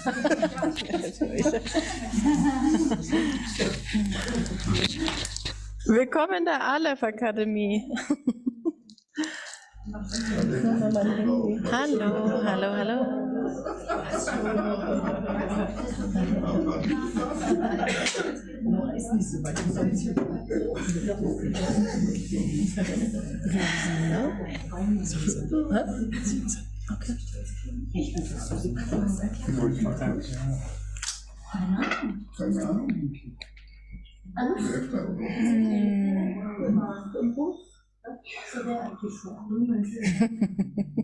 Willkommen in der Aleph Akademie. Hallo, hallo, hallo. Okay. Keine Ahnung.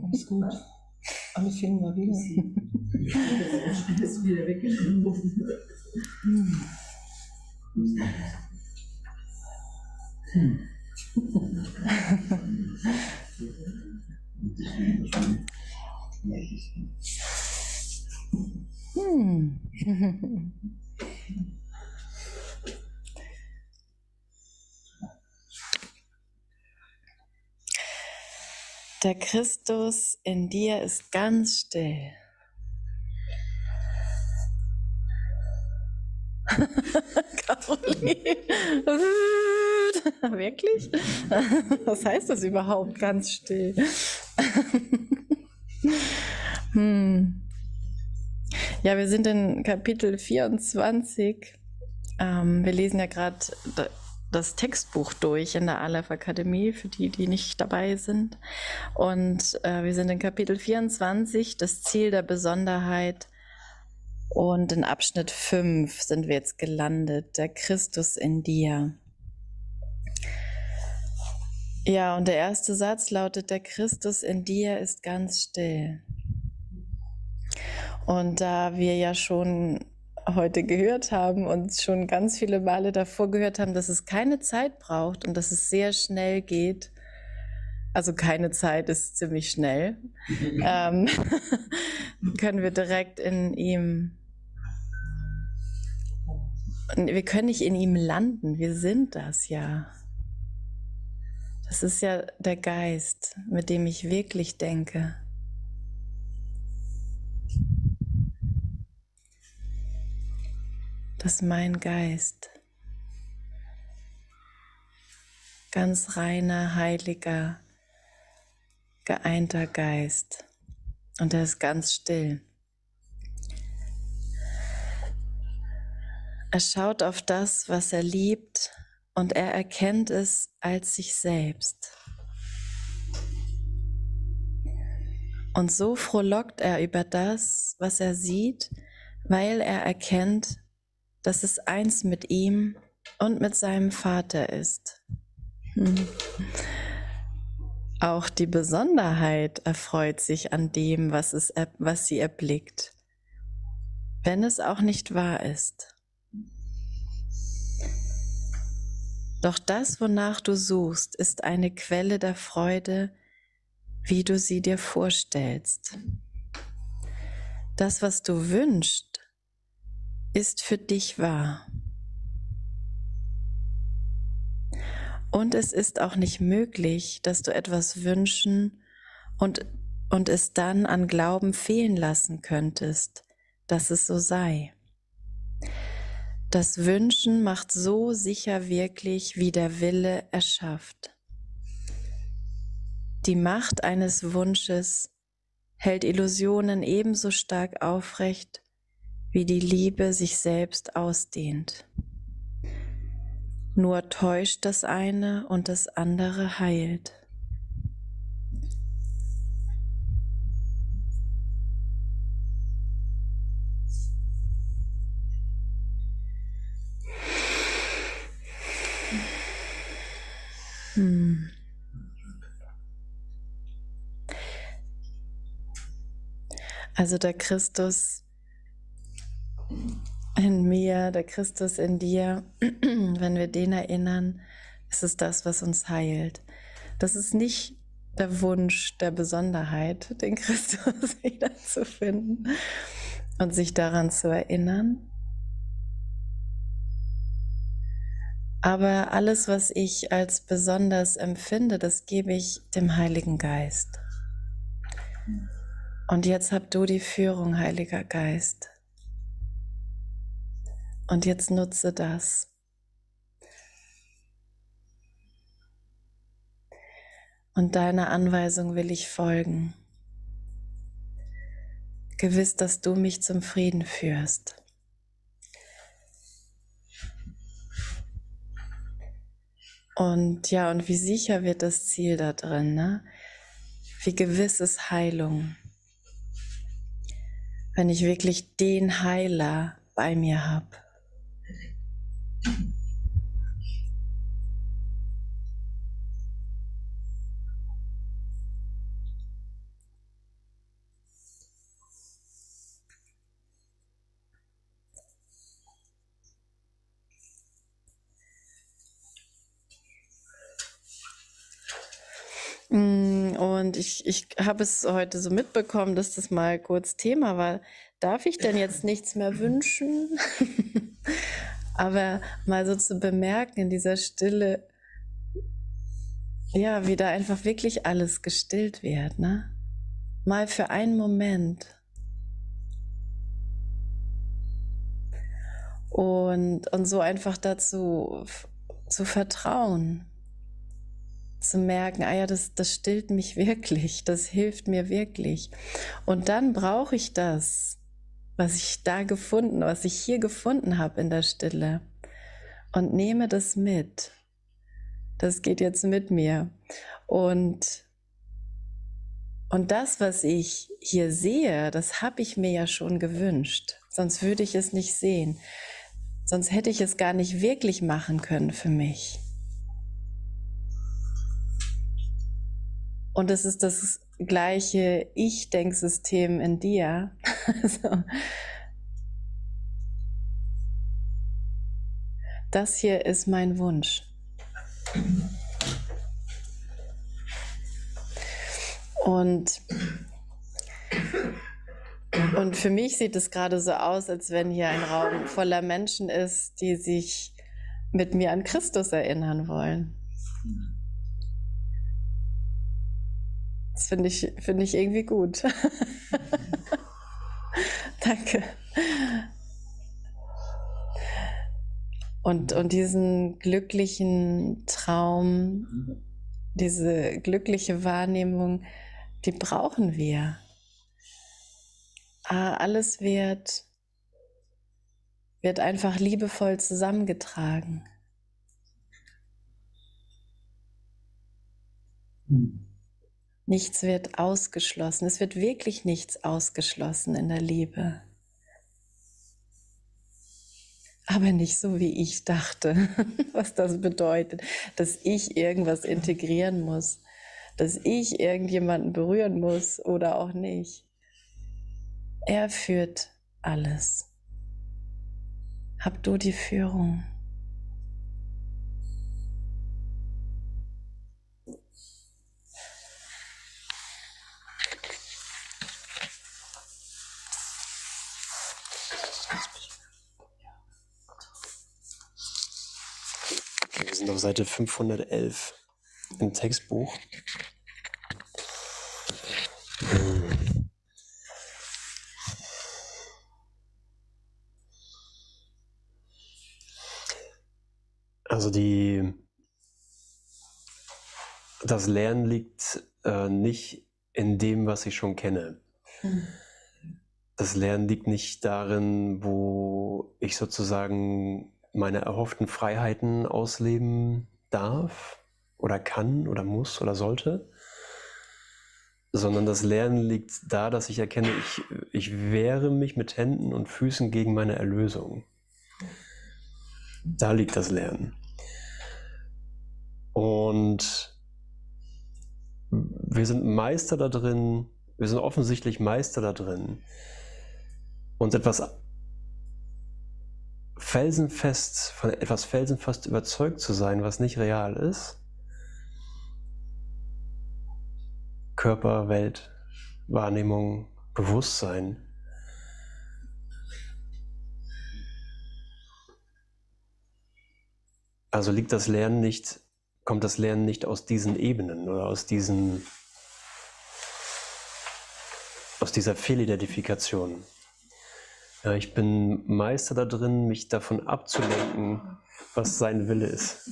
Alles gut. Alles finden wir wieder. Alles wieder weggenommen. Hm. Der Christus in dir ist ganz still. Caroline. Wirklich? Was heißt das überhaupt, ganz still? Hm. Ja, wir sind in Kapitel 24. Ähm, wir lesen ja gerade das Textbuch durch in der Aleph Akademie, für die, die nicht dabei sind. Und äh, wir sind in Kapitel 24, das Ziel der Besonderheit. Und in Abschnitt 5 sind wir jetzt gelandet, der Christus in dir. Ja, und der erste Satz lautet, der Christus in dir ist ganz still. Und da wir ja schon heute gehört haben und schon ganz viele Male davor gehört haben, dass es keine Zeit braucht und dass es sehr schnell geht, also keine Zeit ist ziemlich schnell, ähm, können wir direkt in ihm, wir können nicht in ihm landen, wir sind das ja. Das ist ja der Geist, mit dem ich wirklich denke. dass mein Geist ganz reiner, heiliger, geeinter Geist und er ist ganz still. Er schaut auf das, was er liebt und er erkennt es als sich selbst. Und so frohlockt er über das, was er sieht, weil er erkennt, dass es eins mit ihm und mit seinem Vater ist. Hm. Auch die Besonderheit erfreut sich an dem, was, es, was sie erblickt, wenn es auch nicht wahr ist. Doch das, wonach du suchst, ist eine Quelle der Freude, wie du sie dir vorstellst. Das, was du wünschst, ist für dich wahr. Und es ist auch nicht möglich, dass du etwas wünschen und, und es dann an Glauben fehlen lassen könntest, dass es so sei. Das Wünschen macht so sicher wirklich, wie der Wille erschafft. Die Macht eines Wunsches hält Illusionen ebenso stark aufrecht wie die Liebe sich selbst ausdehnt. Nur täuscht das eine und das andere heilt. Hm. Also der Christus in mir, der Christus in dir, wenn wir den erinnern, ist es das, was uns heilt. Das ist nicht der Wunsch der Besonderheit, den Christus wiederzufinden und sich daran zu erinnern. Aber alles, was ich als besonders empfinde, das gebe ich dem Heiligen Geist. Und jetzt habt du die Führung, Heiliger Geist Und jetzt nutze das. Und deiner Anweisung will ich folgen. Gewiss, dass du mich zum Frieden führst. Und ja, und wie sicher wird das Ziel da drin, ne? Wie gewiss ist Heilung. Wenn ich wirklich den Heiler bei mir habe. Ich, ich habe es heute so mitbekommen, dass das mal kurz Thema war. Darf ich denn jetzt nichts mehr wünschen? Aber mal so zu bemerken in dieser Stille, ja, wie da einfach wirklich alles gestillt wird, ne? Mal für einen Moment. Und, und so einfach dazu zu vertrauen zu merken, ah ja, das, das stillt mich wirklich, das hilft mir wirklich. Und dann brauche ich das, was ich da gefunden, was ich hier gefunden habe in der Stille und nehme das mit. Das geht jetzt mit mir. Und, und das, was ich hier sehe, das habe ich mir ja schon gewünscht. Sonst würde ich es nicht sehen. Sonst hätte ich es gar nicht wirklich machen können für mich. Und es ist das gleiche Ich-Denksystem in dir. also, das hier ist mein Wunsch. Und, und für mich sieht es gerade so aus, als wenn hier ein Raum voller Menschen ist, die sich mit mir an Christus erinnern wollen. Das finde ich, find ich irgendwie gut. Danke. Und, und diesen glücklichen Traum, diese glückliche Wahrnehmung, die brauchen wir. Ah, alles wird, wird einfach liebevoll zusammengetragen. Mhm. Nichts wird ausgeschlossen. Es wird wirklich nichts ausgeschlossen in der Liebe. Aber nicht so, wie ich dachte, was das bedeutet, dass ich irgendwas integrieren muss, dass ich irgendjemanden berühren muss oder auch nicht. Er führt alles. Hab du die Führung. Auf Seite 511 im Textbuch. Also die, das Lernen liegt äh, nicht in dem, was ich schon kenne. Das Lernen liegt nicht darin, wo ich sozusagen meine erhofften Freiheiten ausleben darf oder kann oder muss oder sollte, sondern das Lernen liegt da, dass ich erkenne, ich, ich wehre mich mit Händen und Füßen gegen meine Erlösung. Da liegt das Lernen. Und wir sind Meister da drin, wir sind offensichtlich Meister da drin, uns etwas felsenfest, von etwas felsenfest überzeugt zu sein, was nicht real ist. Körper, Welt, Wahrnehmung, Bewusstsein. Also liegt das Lernen nicht, kommt das Lernen nicht aus diesen Ebenen oder aus diesen, aus dieser Fehlidentifikation. Ja, ich bin Meister da drin, mich davon abzulenken, was sein Wille ist.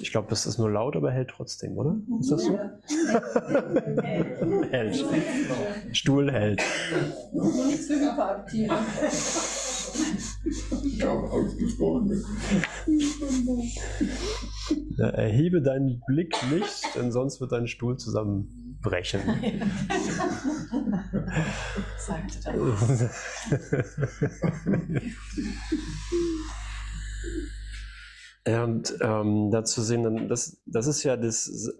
Ich glaube, das ist nur laut, aber hält trotzdem, oder? Ist das so? hält. Stuhl hält. Erhebe deinen Blick nicht, denn sonst wird dein Stuhl zusammenbrechen. Sagte ja, und ähm, dazu sehen, dann, das, das ist ja das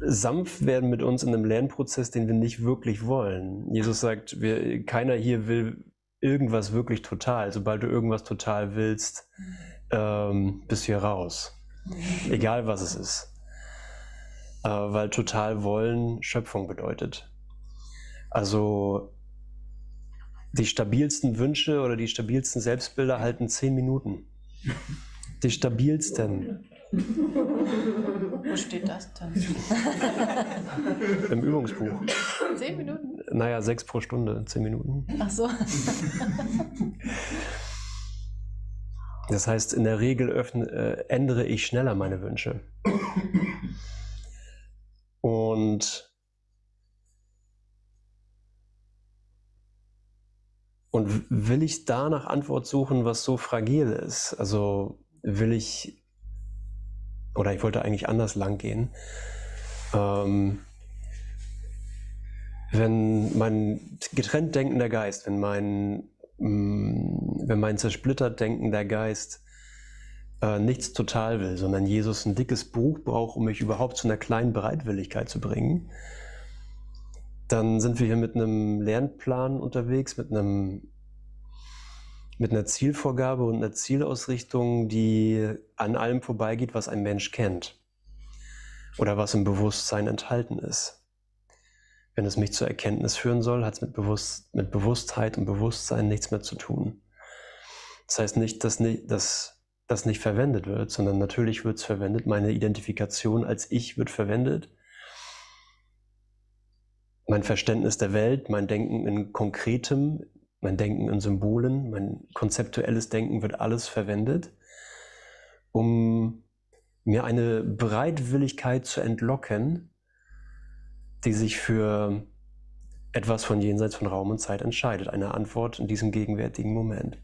Sanftwerden mit uns in einem Lernprozess, den wir nicht wirklich wollen. Jesus sagt, wir, keiner hier will irgendwas wirklich total. Sobald du irgendwas total willst, ähm, bist du hier raus. Egal was es ist. Äh, weil total wollen Schöpfung bedeutet. Also die stabilsten Wünsche oder die stabilsten Selbstbilder halten zehn Minuten. Die stabilsten Wo steht das denn? im Übungsbuch. Zehn Minuten? Naja, sechs pro Stunde, zehn Minuten. Ach so. Das heißt, in der Regel öffne, äh, ändere ich schneller meine Wünsche. Und, und will ich da nach Antwort suchen, was so fragil ist? Also will ich, oder ich wollte eigentlich anders lang gehen. Ähm, wenn mein getrennt denkender Geist, wenn mein, mm, wenn mein zersplittert denkender Geist äh, nichts total will, sondern Jesus ein dickes Buch braucht, um mich überhaupt zu einer kleinen Bereitwilligkeit zu bringen, dann sind wir hier mit einem Lernplan unterwegs, mit einem mit einer Zielvorgabe und einer Zielausrichtung, die an allem vorbeigeht, was ein Mensch kennt oder was im Bewusstsein enthalten ist. Wenn es mich zur Erkenntnis führen soll, hat es mit, Bewusst mit Bewusstheit und Bewusstsein nichts mehr zu tun. Das heißt nicht, dass, nicht, dass das nicht verwendet wird, sondern natürlich wird es verwendet. Meine Identifikation als Ich wird verwendet. Mein Verständnis der Welt, mein Denken in Konkretem, mein Denken in Symbolen, mein konzeptuelles Denken wird alles verwendet, um mir eine Bereitwilligkeit zu entlocken, die sich für etwas von jenseits von Raum und Zeit entscheidet, eine Antwort in diesem gegenwärtigen Moment.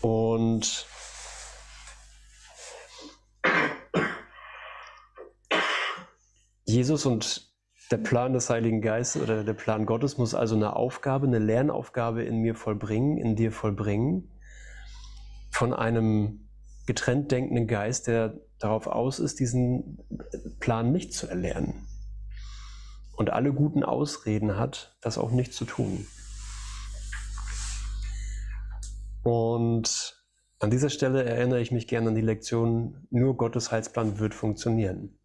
Und Jesus und der Plan des Heiligen Geistes oder der Plan Gottes muss also eine Aufgabe, eine Lernaufgabe in mir vollbringen, in dir vollbringen, von einem getrennt denkenden Geist, der darauf aus ist, diesen Plan nicht zu erlernen und alle guten Ausreden hat, das auch nicht zu tun. Und an dieser Stelle erinnere ich mich gerne an die Lektion, nur Gottes Heilsplan wird funktionieren.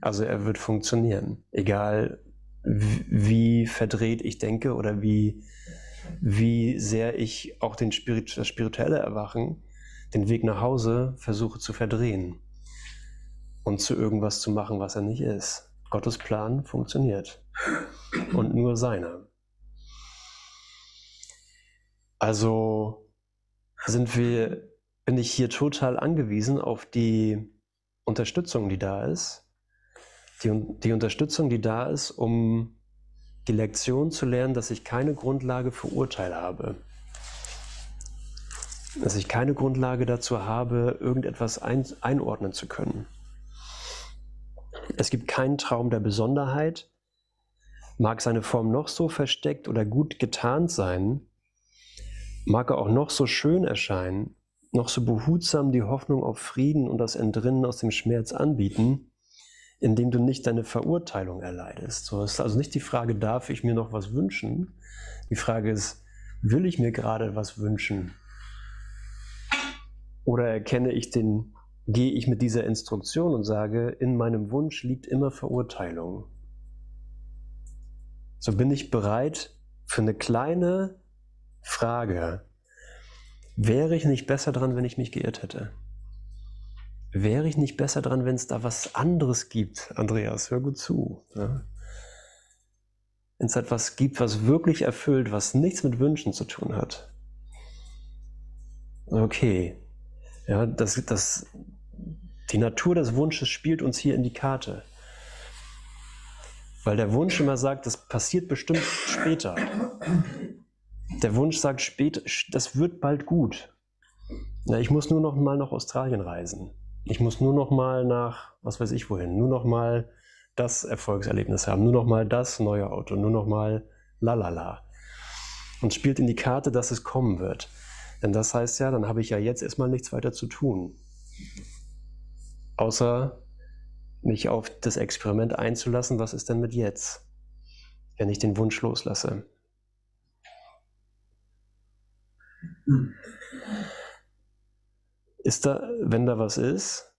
Also er wird funktionieren, egal wie verdreht ich denke oder wie, wie sehr ich auch den Spirit, das spirituelle Erwachen, den Weg nach Hause versuche zu verdrehen und zu irgendwas zu machen, was er nicht ist. Gottes Plan funktioniert und nur seiner. Also sind wir, bin ich hier total angewiesen auf die Unterstützung, die da ist, die, die Unterstützung, die da ist, um die Lektion zu lernen, dass ich keine Grundlage für Urteil habe. Dass ich keine Grundlage dazu habe, irgendetwas ein, einordnen zu können. Es gibt keinen Traum der Besonderheit, mag seine Form noch so versteckt oder gut getarnt sein, mag er auch noch so schön erscheinen, noch so behutsam die Hoffnung auf Frieden und das Entrinnen aus dem Schmerz anbieten, indem du nicht deine Verurteilung erleidest. So ist also nicht die Frage, darf ich mir noch was wünschen? Die Frage ist, will ich mir gerade was wünschen? Oder erkenne ich den, gehe ich mit dieser Instruktion und sage, in meinem Wunsch liegt immer Verurteilung. So bin ich bereit für eine kleine Frage. Wäre ich nicht besser dran, wenn ich mich geirrt hätte? Wäre ich nicht besser dran, wenn es da was anderes gibt? Andreas, hör gut zu. Ja? wenn es etwas gibt, was wirklich erfüllt, was nichts mit Wünschen zu tun hat. Okay, ja, das, das, die Natur des Wunsches spielt uns hier in die Karte. Weil der Wunsch immer sagt, das passiert bestimmt später. Der Wunsch sagt später, das wird bald gut. Na, ich muss nur noch mal nach Australien reisen. Ich muss nur noch mal nach, was weiß ich wohin, nur noch mal das Erfolgserlebnis haben, nur noch mal das neue Auto, nur noch mal lalala. Und spielt in die Karte, dass es kommen wird. Denn das heißt ja, dann habe ich ja jetzt erstmal nichts weiter zu tun. Außer mich auf das Experiment einzulassen, was ist denn mit jetzt, wenn ich den Wunsch loslasse. Ist da, wenn da was ist,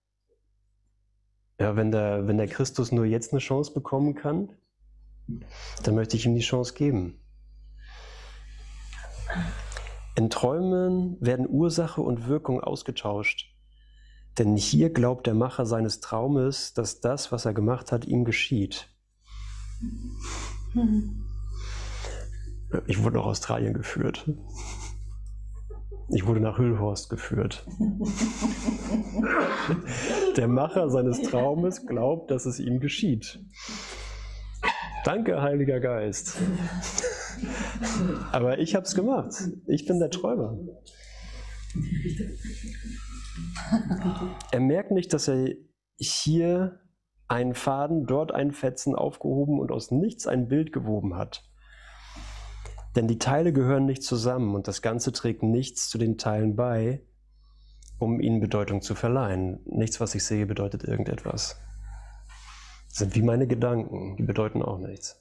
ja, wenn der, wenn der Christus nur jetzt eine Chance bekommen kann, dann möchte ich ihm die Chance geben. In Träumen werden Ursache und Wirkung ausgetauscht. Denn hier glaubt der Macher seines Traumes, dass das, was er gemacht hat, ihm geschieht. Ich wurde nach Australien geführt. Ich wurde nach Hüllhorst geführt. Der Macher seines Traumes glaubt, dass es ihm geschieht. Danke, Heiliger Geist. Aber ich habe es gemacht. Ich bin der Träumer. Er merkt nicht, dass er hier einen Faden, dort einen Fetzen aufgehoben und aus nichts ein Bild gewoben hat. Denn die Teile gehören nicht zusammen und das Ganze trägt nichts zu den Teilen bei, um ihnen Bedeutung zu verleihen. Nichts, was ich sehe, bedeutet irgendetwas. Das sind wie meine Gedanken, die bedeuten auch nichts.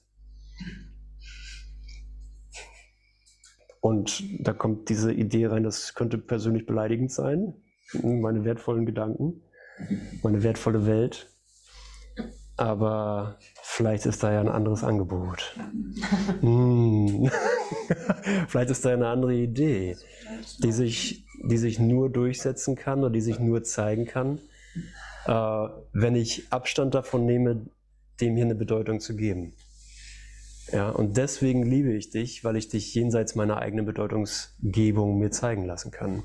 Und da kommt diese Idee rein, das könnte persönlich beleidigend sein, meine wertvollen Gedanken, meine wertvolle Welt. Aber vielleicht ist da ja ein anderes Angebot. hm. vielleicht ist da eine andere Idee, die sich, die sich nur durchsetzen kann oder die sich nur zeigen kann, äh, wenn ich Abstand davon nehme, dem hier eine Bedeutung zu geben. Ja, und deswegen liebe ich dich, weil ich dich jenseits meiner eigenen Bedeutungsgebung mir zeigen lassen kann.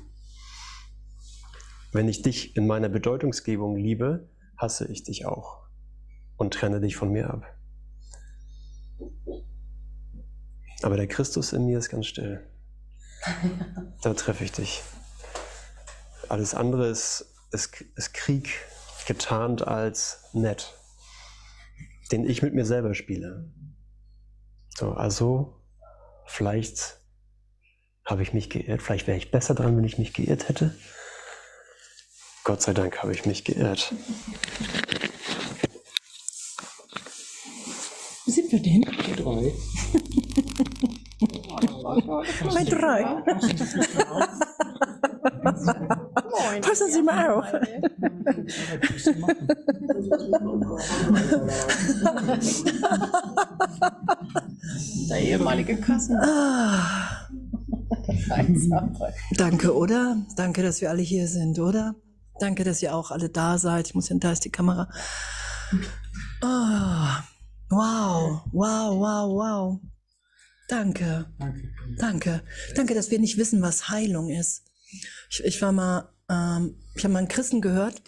Wenn ich dich in meiner Bedeutungsgebung liebe, hasse ich dich auch und trenne dich von mir ab. Aber der Christus in mir ist ganz still. Da treffe ich dich. Alles andere ist, ist, ist Krieg getarnt als nett, den ich mit mir selber spiele. So, also vielleicht habe ich mich geirrt, vielleicht wäre ich besser dran, wenn ich mich geirrt hätte. Gott sei Dank habe ich mich geirrt. Wo sind wir denn? Drei. Bei drei. Passen Sie mal auf. Der ehemalige Kassen. Ah, danke, oder? Danke, dass wir alle hier sind, oder? Danke, dass ihr auch alle da seid. Ich muss hin, da ist die Kamera. Ah, wow, wow, wow, wow. Danke. Danke. Danke, dass wir nicht wissen, was Heilung ist. Ich, ich war mal, ähm, ich habe mal einen Christen gehört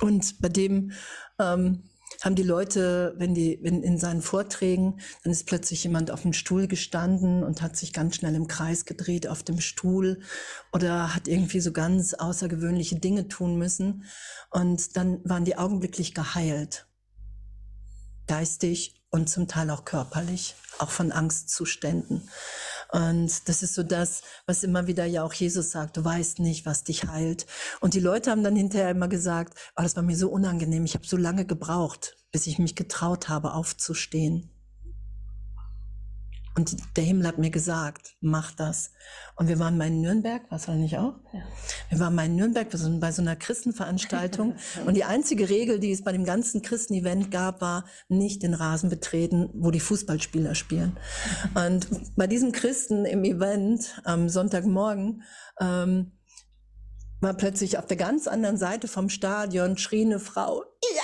und bei dem ähm, haben die Leute, wenn die, wenn in seinen Vorträgen, dann ist plötzlich jemand auf dem Stuhl gestanden und hat sich ganz schnell im Kreis gedreht auf dem Stuhl oder hat irgendwie so ganz außergewöhnliche Dinge tun müssen. Und dann waren die augenblicklich geheilt. Geistig und zum Teil auch körperlich, auch von Angstzuständen. Und das ist so das, was immer wieder ja auch Jesus sagt, du weißt nicht, was dich heilt. Und die Leute haben dann hinterher immer gesagt, oh, das war mir so unangenehm, ich habe so lange gebraucht, bis ich mich getraut habe, aufzustehen. Und der Himmel hat mir gesagt, mach das. Und wir waren mal in Nürnberg, was war nicht auch? Ja. Wir waren mal in Nürnberg bei so einer Christenveranstaltung. und die einzige Regel, die es bei dem ganzen Christen-Event gab, war nicht den Rasen betreten, wo die Fußballspieler spielen. Und bei diesem Christen im Event am Sonntagmorgen ähm, war plötzlich auf der ganz anderen Seite vom Stadion schrie eine Frau, ja!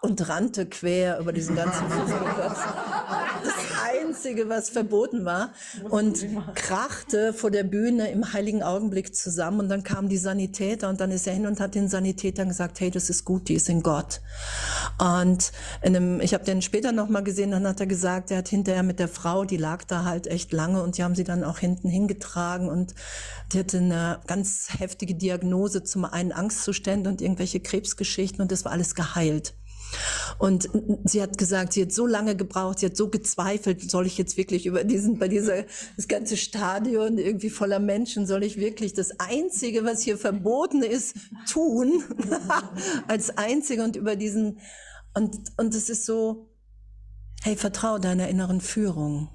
Und rannte quer über diesen ganzen Fußballplatz. Einzige, was verboten war und krachte vor der Bühne im heiligen Augenblick zusammen. Und dann kamen die Sanitäter und dann ist er hin und hat den Sanitätern gesagt, hey, das ist gut, die ist in Gott. Und in einem, ich habe den später nochmal gesehen, dann hat er gesagt, er hat hinterher mit der Frau, die lag da halt echt lange und die haben sie dann auch hinten hingetragen und die hatte eine ganz heftige Diagnose, zum einen Angstzustände und irgendwelche Krebsgeschichten und das war alles geheilt. Und sie hat gesagt, sie hat so lange gebraucht, sie hat so gezweifelt, soll ich jetzt wirklich über diesen, bei dieser, das ganze Stadion irgendwie voller Menschen, soll ich wirklich das Einzige, was hier verboten ist, tun, als Einzige und über diesen, und, und es ist so, hey, vertrau deiner inneren Führung.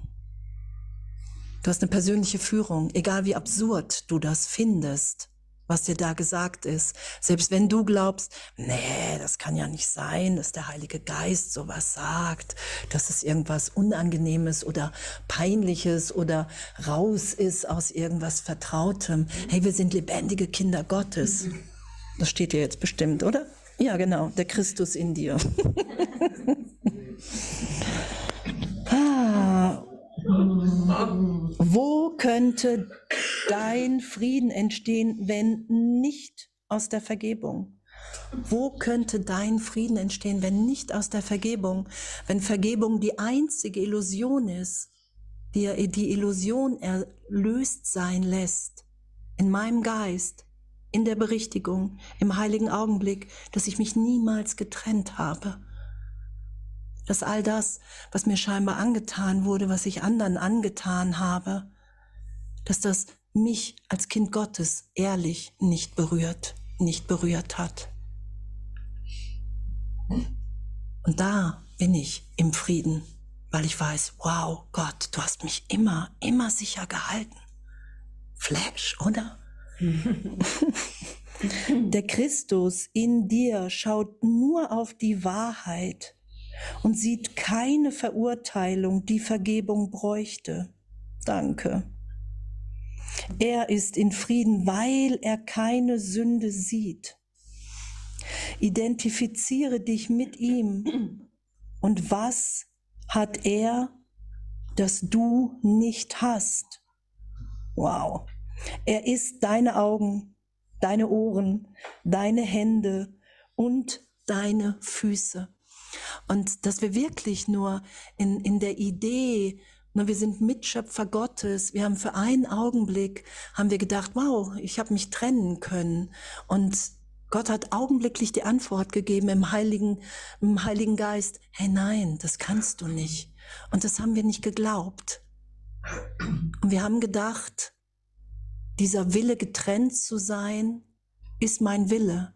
Du hast eine persönliche Führung, egal wie absurd du das findest was dir da gesagt ist. Selbst wenn du glaubst, nee, das kann ja nicht sein, dass der Heilige Geist sowas sagt, dass es irgendwas Unangenehmes oder Peinliches oder raus ist aus irgendwas Vertrautem. Hey, wir sind lebendige Kinder Gottes. Das steht dir jetzt bestimmt, oder? Ja, genau, der Christus in dir. ah, wo könnte dein Frieden entstehen, wenn nicht aus der Vergebung? Wo könnte dein Frieden entstehen, wenn nicht aus der Vergebung? Wenn Vergebung die einzige Illusion ist, die die Illusion erlöst sein lässt, in meinem Geist, in der Berichtigung, im heiligen Augenblick, dass ich mich niemals getrennt habe dass all das, was mir scheinbar angetan wurde, was ich anderen angetan habe, dass das mich als Kind Gottes ehrlich nicht berührt, nicht berührt hat. Und da bin ich im Frieden, weil ich weiß, wow, Gott, du hast mich immer, immer sicher gehalten. Flash, oder? Der Christus in dir schaut nur auf die Wahrheit und sieht keine Verurteilung, die Vergebung bräuchte. Danke. Er ist in Frieden, weil er keine Sünde sieht. Identifiziere dich mit ihm. Und was hat er, das du nicht hast? Wow. Er ist deine Augen, deine Ohren, deine Hände und deine Füße. Und dass wir wirklich nur in, in der Idee, nur wir sind Mitschöpfer Gottes, wir haben für einen Augenblick, haben wir gedacht, wow, ich habe mich trennen können. Und Gott hat augenblicklich die Antwort gegeben im Heiligen, im Heiligen Geist, hey nein, das kannst du nicht. Und das haben wir nicht geglaubt. Und wir haben gedacht, dieser Wille getrennt zu sein, ist mein Wille.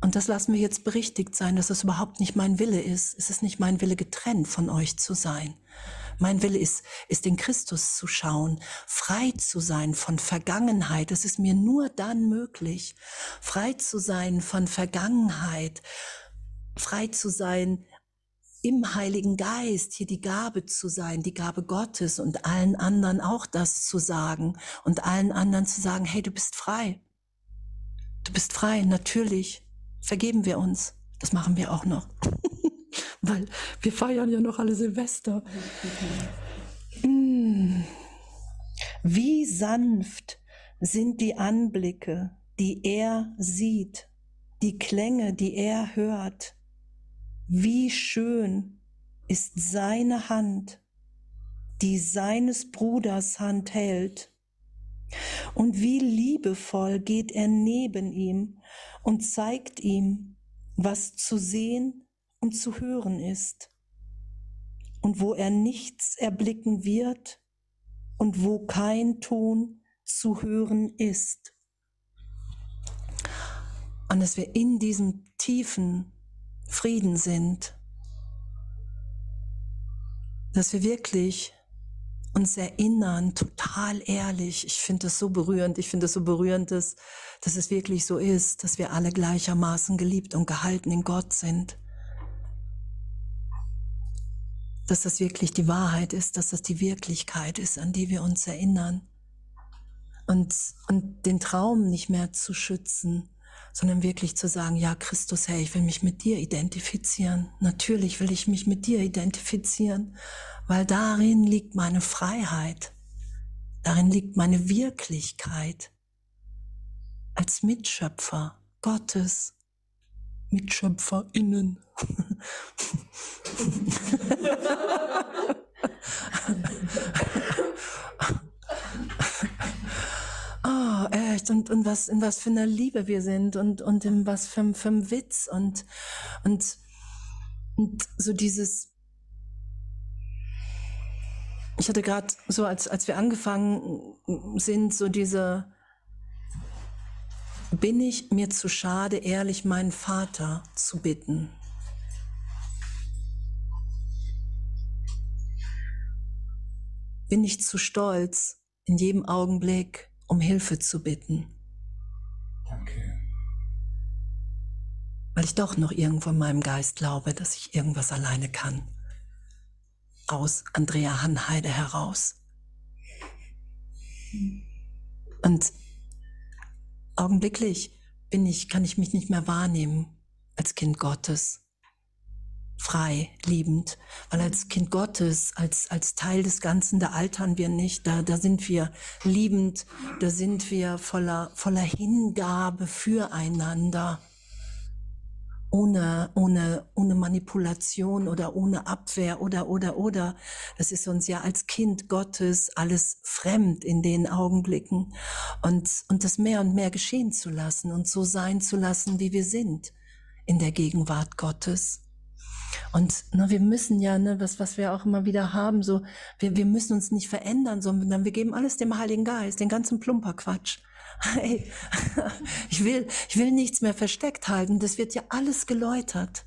Und das lassen wir jetzt berichtigt sein, dass das überhaupt nicht mein Wille ist. Es ist nicht mein Wille, getrennt von euch zu sein. Mein Wille ist, ist in Christus zu schauen, frei zu sein von Vergangenheit. Es ist mir nur dann möglich, frei zu sein von Vergangenheit, frei zu sein im Heiligen Geist, hier die Gabe zu sein, die Gabe Gottes und allen anderen auch das zu sagen und allen anderen zu sagen, hey, du bist frei. Du bist frei, natürlich vergeben wir uns. Das machen wir auch noch. Weil wir feiern ja noch alle Silvester. Mm. Wie sanft sind die Anblicke, die er sieht, die Klänge, die er hört. Wie schön ist seine Hand, die seines Bruders Hand hält. Und wie liebevoll geht er neben ihm und zeigt ihm, was zu sehen und zu hören ist und wo er nichts erblicken wird und wo kein Ton zu hören ist. Und dass wir in diesem tiefen Frieden sind, dass wir wirklich uns erinnern, total ehrlich. Ich finde das so berührend. Ich finde es so berührend, dass, dass es wirklich so ist, dass wir alle gleichermaßen geliebt und gehalten in Gott sind. Dass das wirklich die Wahrheit ist, dass das die Wirklichkeit ist, an die wir uns erinnern. Und, und den Traum nicht mehr zu schützen, sondern wirklich zu sagen, ja, Christus, hey, ich will mich mit dir identifizieren. Natürlich will ich mich mit dir identifizieren, weil darin liegt meine Freiheit. Darin liegt meine Wirklichkeit als Mitschöpfer Gottes, MitschöpferInnen. oh, echt. Und, und was, in was für einer Liebe wir sind und, und in was für, für einem Witz und, und, und so dieses, ich hatte gerade so, als, als wir angefangen sind, so diese, bin ich mir zu schade, ehrlich meinen Vater zu bitten? Bin ich zu stolz, in jedem Augenblick um Hilfe zu bitten? Danke. Weil ich doch noch irgendwo in meinem Geist glaube, dass ich irgendwas alleine kann. Aus Andrea Hanheide heraus. Und augenblicklich bin ich, kann ich mich nicht mehr wahrnehmen als Kind Gottes. Frei, liebend, weil als Kind Gottes, als, als Teil des Ganzen, da altern wir nicht, da, da sind wir liebend, da sind wir voller, voller Hingabe füreinander. Ohne, ohne, ohne Manipulation oder ohne Abwehr oder, oder, oder. Das ist uns ja als Kind Gottes alles fremd in den Augenblicken. Und, und das mehr und mehr geschehen zu lassen und so sein zu lassen, wie wir sind in der Gegenwart Gottes. Und ne, wir müssen ja, ne, was, was wir auch immer wieder haben, so, wir, wir müssen uns nicht verändern, sondern wir geben alles dem Heiligen Geist, den ganzen Plumperquatsch. Hey, ich will, ich will nichts mehr versteckt halten. Das wird ja alles geläutert.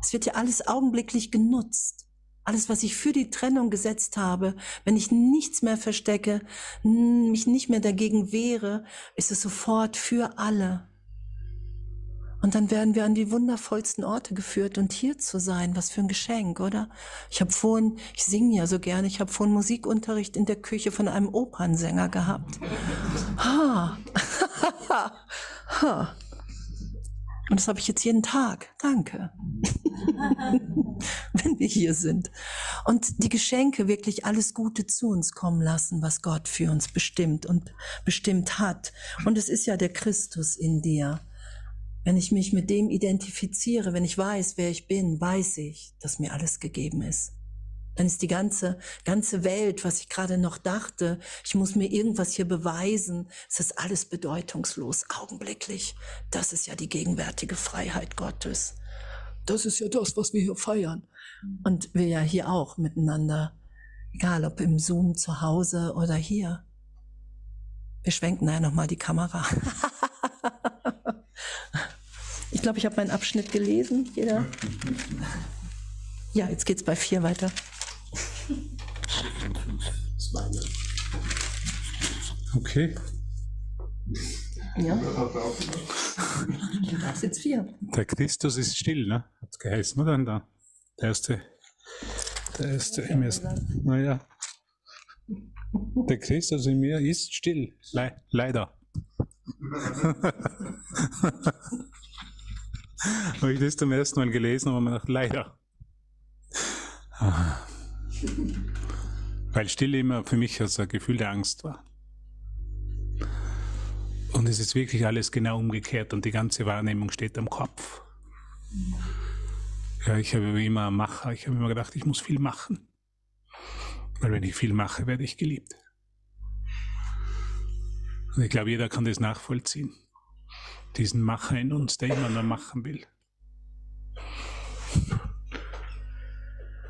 Es wird ja alles augenblicklich genutzt. Alles, was ich für die Trennung gesetzt habe, wenn ich nichts mehr verstecke, mich nicht mehr dagegen wehre, ist es sofort für alle. Und dann werden wir an die wundervollsten Orte geführt und hier zu sein, was für ein Geschenk, oder? Ich habe vorhin, ich singe ja so gerne, ich habe vorhin Musikunterricht in der Küche von einem Opernsänger gehabt. Ha. ha. Und das habe ich jetzt jeden Tag. Danke. Wenn wir hier sind. Und die Geschenke wirklich alles Gute zu uns kommen lassen, was Gott für uns bestimmt und bestimmt hat. Und es ist ja der Christus in dir. Wenn ich mich mit dem identifiziere, wenn ich weiß, wer ich bin, weiß ich, dass mir alles gegeben ist. Dann ist die ganze, ganze Welt, was ich gerade noch dachte, ich muss mir irgendwas hier beweisen, es ist alles bedeutungslos, augenblicklich. Das ist ja die gegenwärtige Freiheit Gottes. Das ist ja das, was wir hier feiern. Und wir ja hier auch miteinander. Egal ob im Zoom zu Hause oder hier. Wir schwenken ja nochmal die Kamera. Ich glaube, ich habe meinen Abschnitt gelesen. Jeder? Ja, jetzt geht es bei vier weiter. Okay. Ja. Das ist jetzt vier. Der Christus ist still, ne? Hat es geheißen, oder? Da. Der erste. Der erste im ersten. Naja. Der Christus in mir ist still. Le leider. habe ich das zum ersten Mal gelesen und habe mir gedacht, leider. Weil Stille immer für mich als ein Gefühl der Angst war. Und es ist wirklich alles genau umgekehrt und die ganze Wahrnehmung steht am Kopf. Ja, ich habe immer Macher, ich habe immer gedacht, ich muss viel machen. Weil wenn ich viel mache, werde ich geliebt. Und ich glaube, jeder kann das nachvollziehen diesen Macher in uns, der immer nur machen will.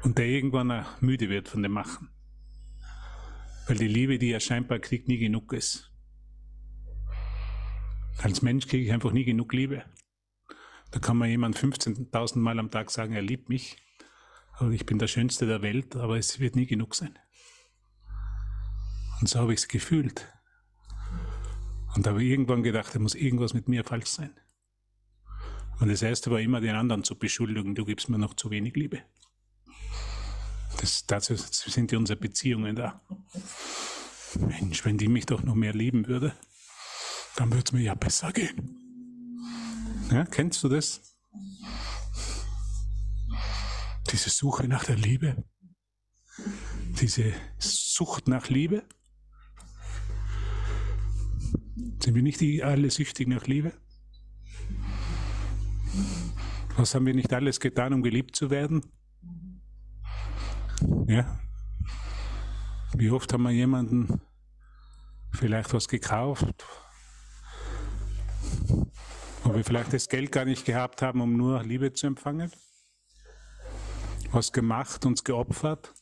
Und der irgendwann müde wird von dem Machen. Weil die Liebe, die er scheinbar kriegt, nie genug ist. Als Mensch kriege ich einfach nie genug Liebe. Da kann man jemand 15.000 Mal am Tag sagen, er liebt mich, aber ich bin der Schönste der Welt, aber es wird nie genug sein. Und so habe ich es gefühlt. Und habe irgendwann gedacht, da muss irgendwas mit mir falsch sein. Und das erste war immer den anderen zu beschuldigen, du gibst mir noch zu wenig Liebe. Das, dazu sind die unsere Beziehungen da. Mensch, wenn die mich doch noch mehr lieben würde, dann würde es mir ja besser gehen. Ja, kennst du das? Diese Suche nach der Liebe, diese Sucht nach Liebe. Sind wir nicht alle süchtig nach Liebe? Was haben wir nicht alles getan, um geliebt zu werden? Ja. Wie oft haben wir jemanden vielleicht was gekauft, wo wir vielleicht das Geld gar nicht gehabt haben, um nur Liebe zu empfangen? Was gemacht, uns geopfert,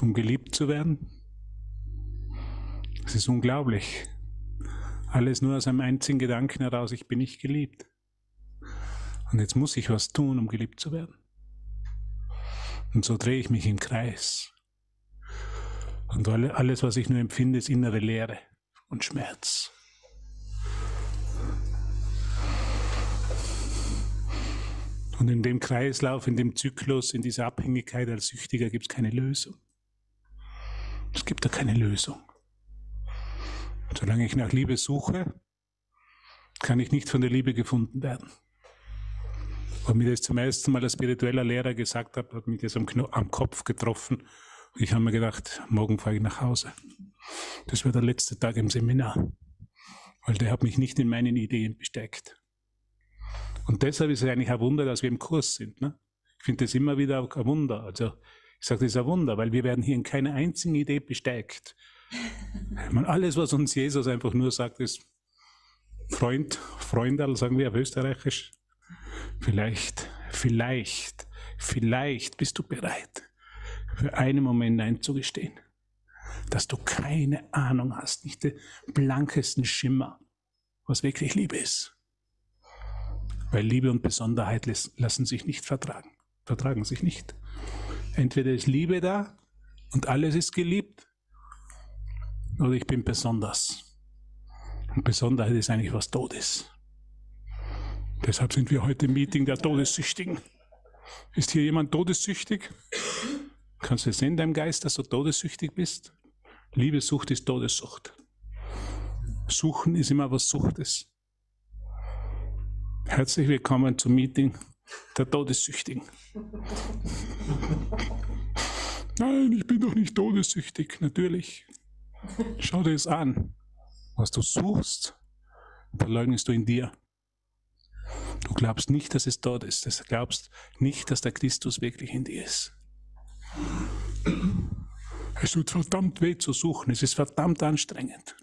um geliebt zu werden? Es ist unglaublich. Alles nur aus einem einzigen Gedanken heraus, ich bin nicht geliebt. Und jetzt muss ich was tun, um geliebt zu werden. Und so drehe ich mich im Kreis. Und alles, was ich nur empfinde, ist innere Leere und Schmerz. Und in dem Kreislauf, in dem Zyklus, in dieser Abhängigkeit als Süchtiger gibt es keine Lösung. Es gibt da keine Lösung. Solange ich nach Liebe suche, kann ich nicht von der Liebe gefunden werden. Und mir das zum ersten Mal als spiritueller Lehrer gesagt hat, hat mich das am, am Kopf getroffen. Und ich habe mir gedacht, morgen fahre ich nach Hause. Das war der letzte Tag im Seminar. Weil der hat mich nicht in meinen Ideen besteckt. Und deshalb ist es eigentlich ein Wunder, dass wir im Kurs sind. Ne? Ich finde das immer wieder ein Wunder. Also ich sage, das ist ein Wunder, weil wir werden hier in keiner einzigen Idee besteckt. Man, alles, was uns Jesus einfach nur sagt, ist Freund, Freundal, sagen wir auf Österreichisch, Vielleicht, vielleicht, vielleicht bist du bereit, für einen Moment einzugestehen, dass du keine Ahnung hast, nicht den blankesten Schimmer, was wirklich Liebe ist. Weil Liebe und Besonderheit lassen sich nicht vertragen, vertragen sich nicht. Entweder ist Liebe da und alles ist geliebt, oder ich bin besonders. Und Besonderheit ist eigentlich was Todes. Deshalb sind wir heute im Meeting der Todessüchtigen. Ist hier jemand todessüchtig? Kannst du sehen in deinem Geist, dass du todessüchtig bist? Liebesucht ist Todessucht. Suchen ist immer was Suchtes. Herzlich willkommen zum Meeting der Todessüchtigen. Nein, ich bin doch nicht todessüchtig, natürlich. Schau dir es an. Was du suchst, verleugnest du in dir. Du glaubst nicht, dass es dort ist. Du glaubst nicht, dass der Christus wirklich in dir ist. Es tut verdammt weh zu suchen. Es ist verdammt anstrengend.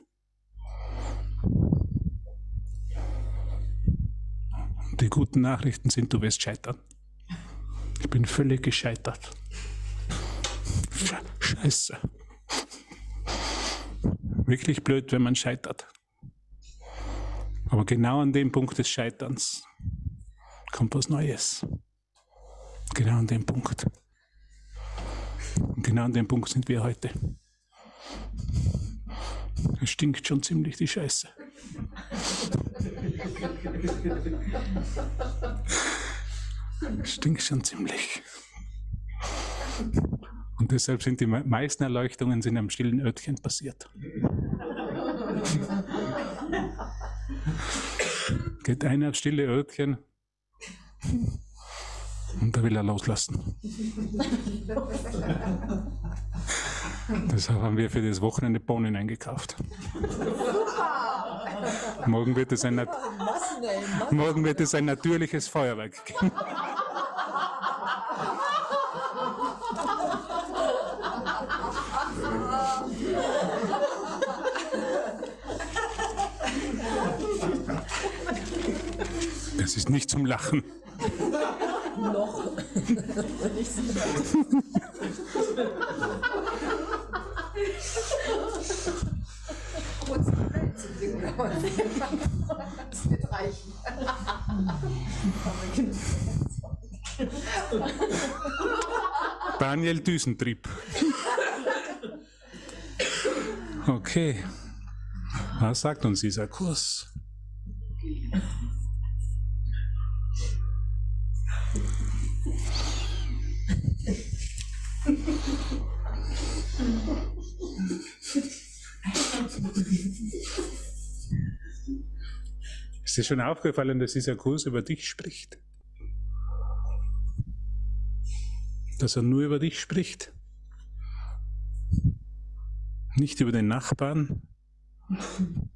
Die guten Nachrichten sind, du wirst scheitern. Ich bin völlig gescheitert. Scheiße. Wirklich blöd, wenn man scheitert. Aber genau an dem Punkt des Scheiterns kommt was Neues. Genau an dem Punkt. Und genau an dem Punkt sind wir heute. Es stinkt schon ziemlich die Scheiße. Es stinkt schon ziemlich. Und deshalb sind die meisten Erleuchtungen in einem stillen Örtchen passiert. Geht einer aufs stille Örtchen und da will er loslassen. Deshalb haben wir für das Wochenende Bohnen eingekauft. Morgen wird es ein, morgen wird es ein natürliches Feuerwerk geben. Ist nicht zum Lachen. Noch. Das wird reichen. Daniel Düsentrieb. Okay. Was sagt uns dieser Kurs? Ist dir schon aufgefallen, dass dieser Kurs über dich spricht? Dass er nur über dich spricht? Nicht über den Nachbarn?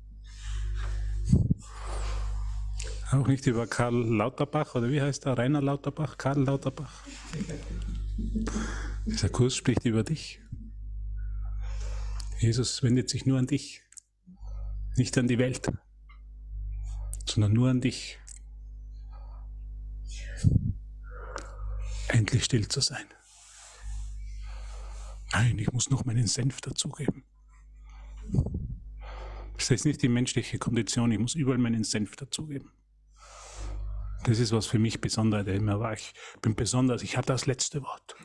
Auch nicht über Karl Lauterbach oder wie heißt er? Rainer Lauterbach? Karl Lauterbach? Dieser Kurs spricht über dich. Jesus wendet sich nur an dich, nicht an die Welt, sondern nur an dich. Endlich still zu sein. Nein, ich muss noch meinen Senf dazugeben. Das ist nicht die menschliche Kondition, ich muss überall meinen Senf dazugeben. Das ist was für mich Besonderes immer war. Ich bin besonders, ich habe das letzte Wort.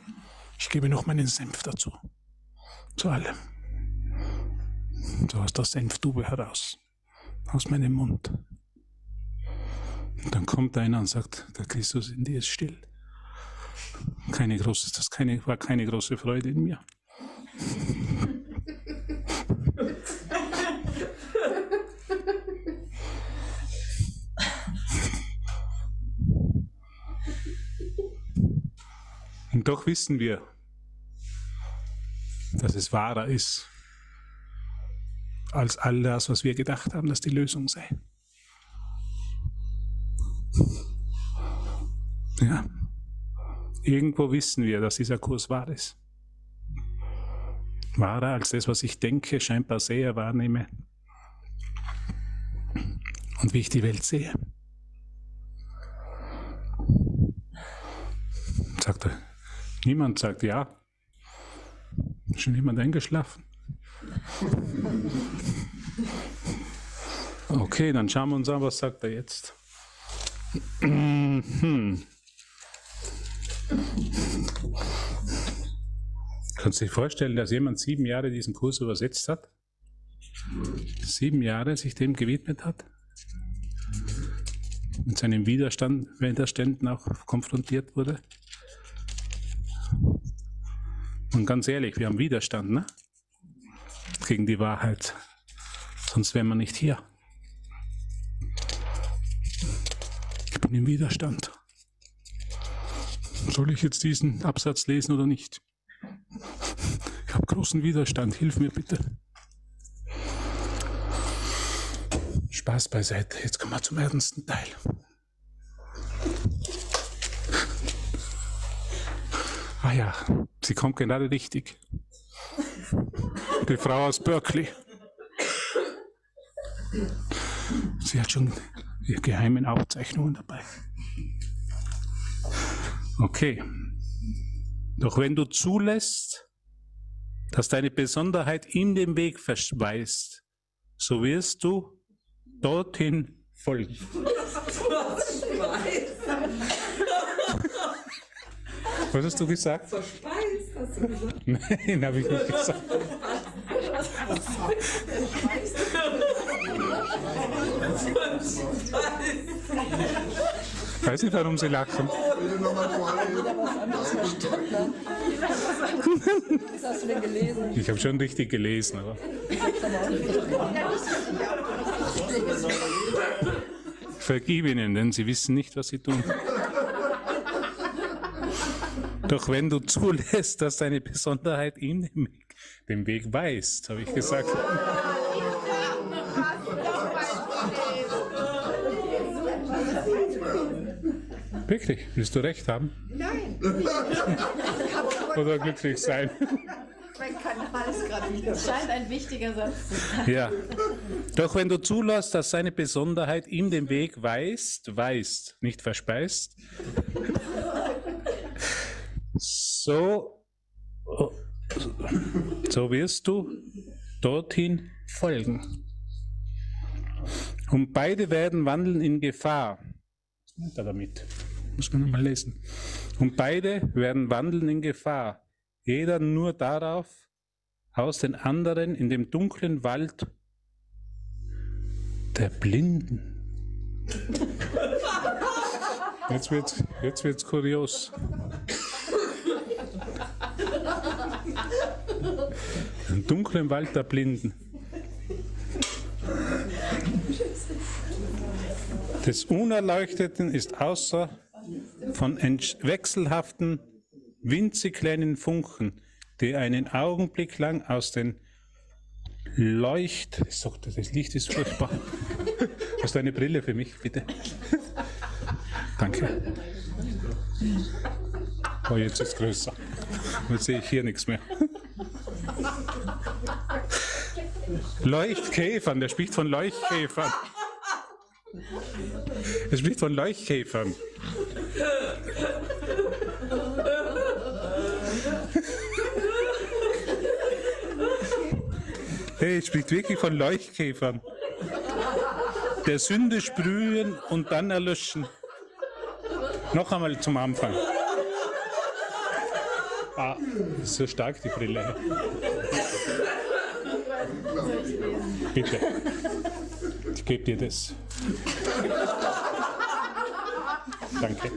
Ich gebe noch meinen Senf dazu. Zu allem. So aus der Senftube heraus. Aus meinem Mund. Und dann kommt einer und sagt, der Christus in dir ist still. Keine große, das keine, war keine große Freude in mir. Und doch wissen wir, dass es wahrer ist als all das, was wir gedacht haben, dass die Lösung sei. Ja. Irgendwo wissen wir, dass dieser Kurs wahr ist. Wahrer als das, was ich denke, scheinbar sehe, wahrnehme und wie ich die Welt sehe. Sagt niemand sagt ja. Schon jemand eingeschlafen? Okay, dann schauen wir uns an, was sagt er jetzt. Mhm. Kannst du dir vorstellen, dass jemand sieben Jahre diesen Kurs übersetzt hat? Sieben Jahre sich dem gewidmet hat? Mit seinem Widerstand, Widerständen auch konfrontiert wurde? Und ganz ehrlich, wir haben Widerstand, ne? Gegen die Wahrheit. Sonst wären wir nicht hier. Bin im Widerstand. Soll ich jetzt diesen Absatz lesen oder nicht? Ich habe großen Widerstand. Hilf mir bitte. Spaß beiseite. Jetzt kommen wir zum ernsten Teil. Ah ja, sie kommt gerade richtig. Die Frau aus Berkeley. Sie hat schon geheimen Aufzeichnungen dabei. Okay. Doch wenn du zulässt, dass deine Besonderheit ihm den Weg verschweißt, so wirst du dorthin folgen. Was hast du gesagt? Verspeist, hast du gesagt. Nein, habe ich nicht gesagt. Ich weiß nicht, warum Sie lachen. Was hast du denn gelesen? Ich habe schon richtig gelesen, aber. Vergib ihnen, denn sie wissen nicht, was sie tun. Doch wenn du zulässt, dass deine Besonderheit Weg, den Weg weist, habe ich gesagt. Wirklich? Willst du recht haben? Nein. Oder glücklich sein? Mein Kanal ist gerade wieder. Das scheint ein wichtiger Satz zu sein. Ja. Doch wenn du zulässt, dass seine Besonderheit ihm den Weg weist, weist, nicht verspeist, so, so wirst du dorthin folgen. Und beide werden wandeln in Gefahr. Was meint Muss man nochmal lesen. Und beide werden wandeln in Gefahr. Jeder nur darauf, aus den anderen in dem dunklen Wald der Blinden. Jetzt wird's, jetzt wird's kurios. Im dunklen Wald der Blinden. des Unerleuchteten ist außer von wechselhaften, winzig kleinen Funken, die einen Augenblick lang aus den Leucht... Das Licht ist furchtbar. Hast du eine Brille für mich, bitte? Danke. Oh, jetzt ist es größer. Jetzt sehe ich hier nichts mehr. Leuchtkäfern, der spricht von Leuchtkäfern. Er spricht von Leuchtkäfern. Hey, er spricht wirklich von Leuchtkäfern. Der Sünde sprühen und dann erlöschen. Noch einmal zum Anfang. Ah, so stark die Brille. Bitte. Ich gebe dir das. Danke.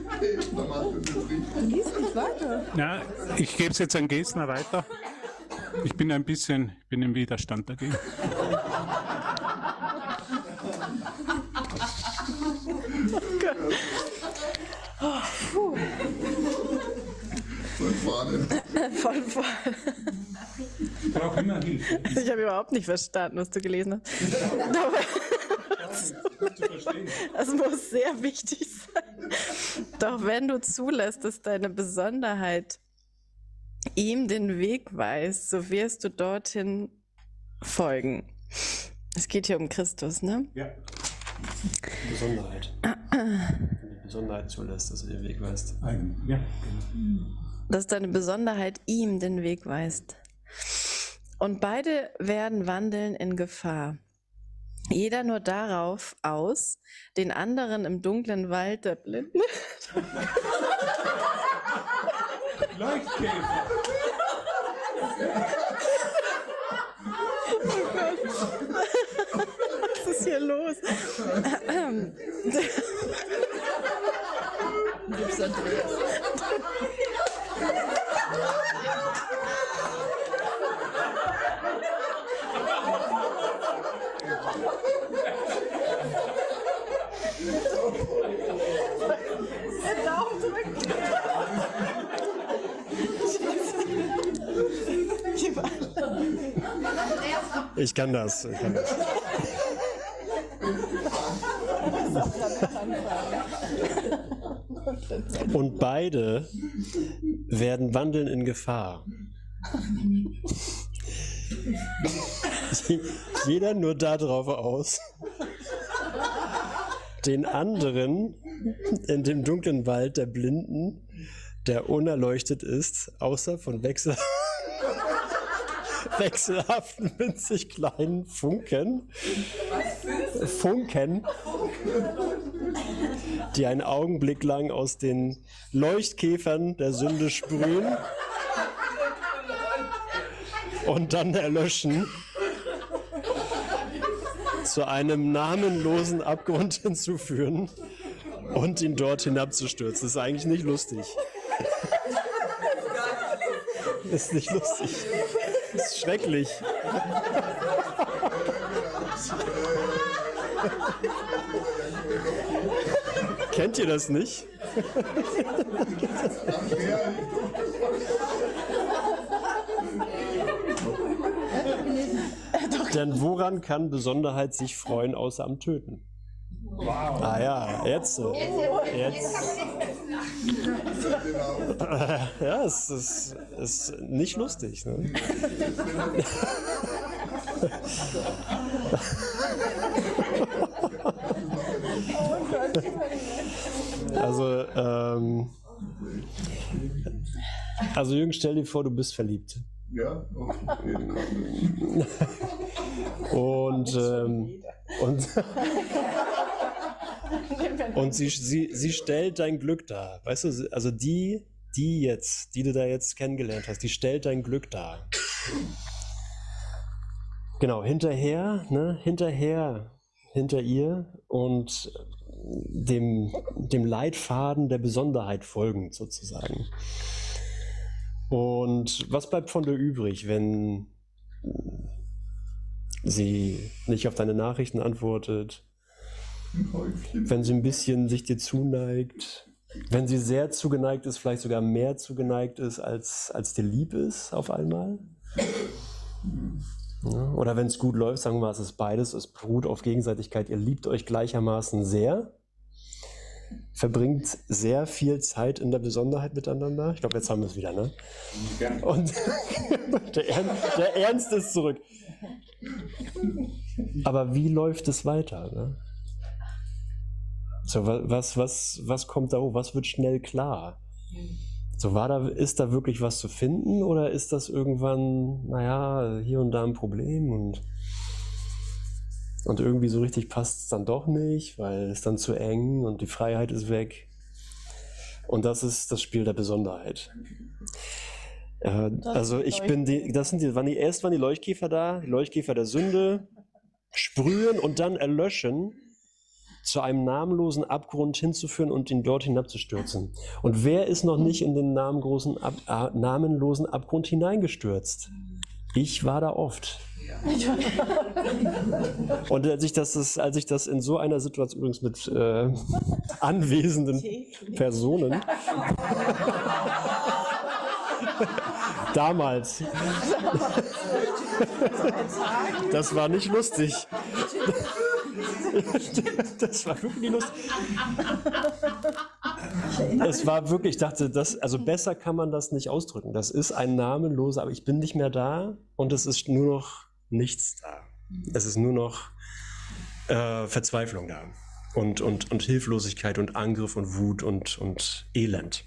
Lies nicht weiter. Na, ich gebe es jetzt an Gesner weiter. Ich bin ein bisschen, ich bin im Widerstand dagegen. Voll, voll. Ich brauche immer Hilfe. Ich habe überhaupt nicht verstanden, was du gelesen hast. Aber verstehen. Es muss sehr wichtig sein. Doch wenn du zulässt, dass deine Besonderheit ihm den Weg weist, so wirst du dorthin folgen. Es geht hier um Christus, ne? Ja. Besonderheit. Wenn die Besonderheit zulässt, dass er den Weg weist. Eigen. Ja. Dass deine Besonderheit ihm den Weg weist. Und beide werden wandeln in Gefahr. Jeder nur darauf aus, den anderen im dunklen Wald der Blinden. Leuchtkäfer. Was ist hier los? Gibt's Andreas. Ich kann das. Ich kann das. Und beide werden wandeln in Gefahr. Jeder nur darauf aus, den anderen in dem dunklen Wald der Blinden, der unerleuchtet ist, außer von Wechsel wechselhaften, winzig kleinen Funken. Funken, die einen Augenblick lang aus den Leuchtkäfern der Sünde sprühen und dann erlöschen, zu einem namenlosen Abgrund hinzuführen und ihn dort hinabzustürzen. Das ist eigentlich nicht lustig. ist nicht lustig. Das ist schrecklich. Kennt ihr das nicht? Denn woran kann Besonderheit sich freuen, außer am Töten? Wow. Ah ja, jetzt. äh, Jetzt. Ja, es ist, ist nicht lustig. Ne? Also, ähm, also Jürgen, stell dir vor, du bist verliebt. Ja. Und, ähm, und, und sie, sie, sie stellt dein Glück dar. Weißt du, also die, die jetzt, die du da jetzt kennengelernt hast, die stellt dein Glück dar. Genau, hinterher, ne, hinterher, hinter ihr und dem, dem Leitfaden der Besonderheit folgend sozusagen. Und was bleibt von dir übrig, wenn sie nicht auf deine Nachrichten antwortet, wenn sie ein bisschen sich dir zuneigt, wenn sie sehr zugeneigt ist, vielleicht sogar mehr zugeneigt ist, als, als dir lieb ist auf einmal. Ja, oder wenn es gut läuft, sagen wir mal, es ist beides, es beruht auf Gegenseitigkeit, ihr liebt euch gleichermaßen sehr, verbringt sehr viel Zeit in der Besonderheit miteinander. Ich glaube, jetzt haben wir es wieder, ne? Und der, Ernst, der Ernst ist zurück. Aber wie läuft es weiter? Ne? So, was, was, was kommt da hoch? Was wird schnell klar? So, war da, ist da wirklich was zu finden oder ist das irgendwann, naja, hier und da ein Problem und, und irgendwie so richtig passt es dann doch nicht, weil es dann zu eng und die Freiheit ist weg. Und das ist das Spiel der Besonderheit. Äh, also ich bin die, das sind die, waren die, erst waren die Leuchtkäfer da, die Leuchtkäfer der Sünde, sprühen und dann erlöschen zu einem namenlosen Abgrund hinzuführen und ihn dort hinabzustürzen. Und wer ist noch nicht in den namenlosen, Ab, äh, namenlosen Abgrund hineingestürzt? Ich war da oft. Und als ich das, als ich das in so einer Situation übrigens mit äh, anwesenden Personen damals, das war nicht lustig. das war wirklich lustig. Es war wirklich, ich dachte, das, also besser kann man das nicht ausdrücken. Das ist ein namenloser, aber ich bin nicht mehr da und es ist nur noch nichts da. Es ist nur noch äh, Verzweiflung da und, und, und Hilflosigkeit und Angriff und Wut und, und Elend.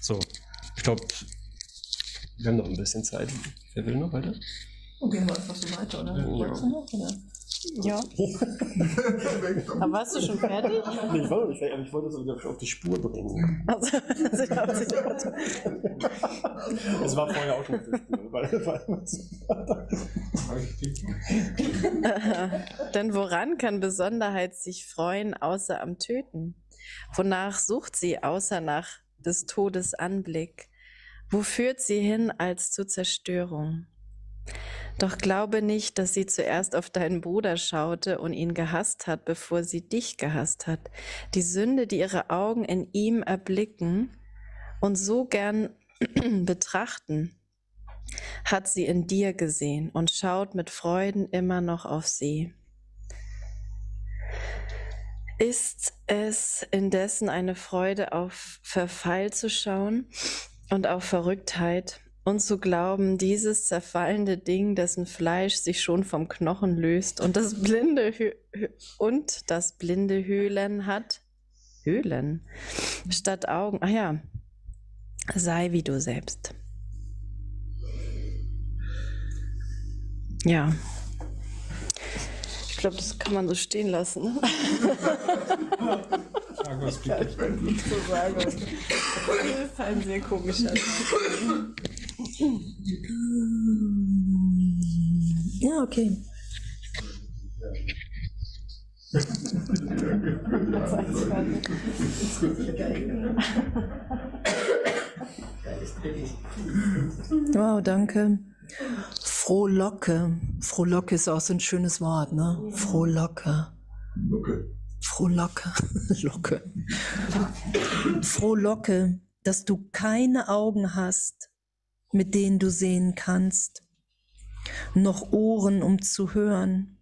So, ich glaube, wir haben noch ein bisschen Zeit. Wer will noch weiter? Und gehen wir einfach so weiter, oder? Ja. Noch, oder? Ja. Aber warst du schon fertig? Nee, ich war noch nicht fertig, aber ich wollte es wieder auf die Spur bringen. Also, also ich hab sie- Es war vorher auch schon auf der Spur. Weil, weil, Denn woran kann Besonderheit sich freuen, außer am Töten? Wonach sucht sie, außer nach des Todes Anblick? Wo führt sie hin als zur Zerstörung? Doch glaube nicht, dass sie zuerst auf deinen Bruder schaute und ihn gehasst hat, bevor sie dich gehasst hat. Die Sünde, die ihre Augen in ihm erblicken und so gern betrachten, hat sie in dir gesehen und schaut mit Freuden immer noch auf sie. Ist es indessen eine Freude, auf Verfall zu schauen und auf Verrücktheit und zu glauben, dieses zerfallende Ding, dessen Fleisch sich schon vom Knochen löst und das blinde Hö- und das blinde Höhlen hat? Höhlen statt Augen. Ah ja, sei wie du selbst. Ja. Ich glaube, das kann man so stehen lassen. Ne? Sag was bitte. so sagen. Das ist ein sehr komischer. Ja, okay. Wow, danke. Frohlocke. Frohlocke ist auch so ein schönes Wort, ne? Frohlocke. Frohlocke. Locke. Frohlocke, dass du keine Augen hast, mit denen du sehen kannst, noch Ohren, um zu hören,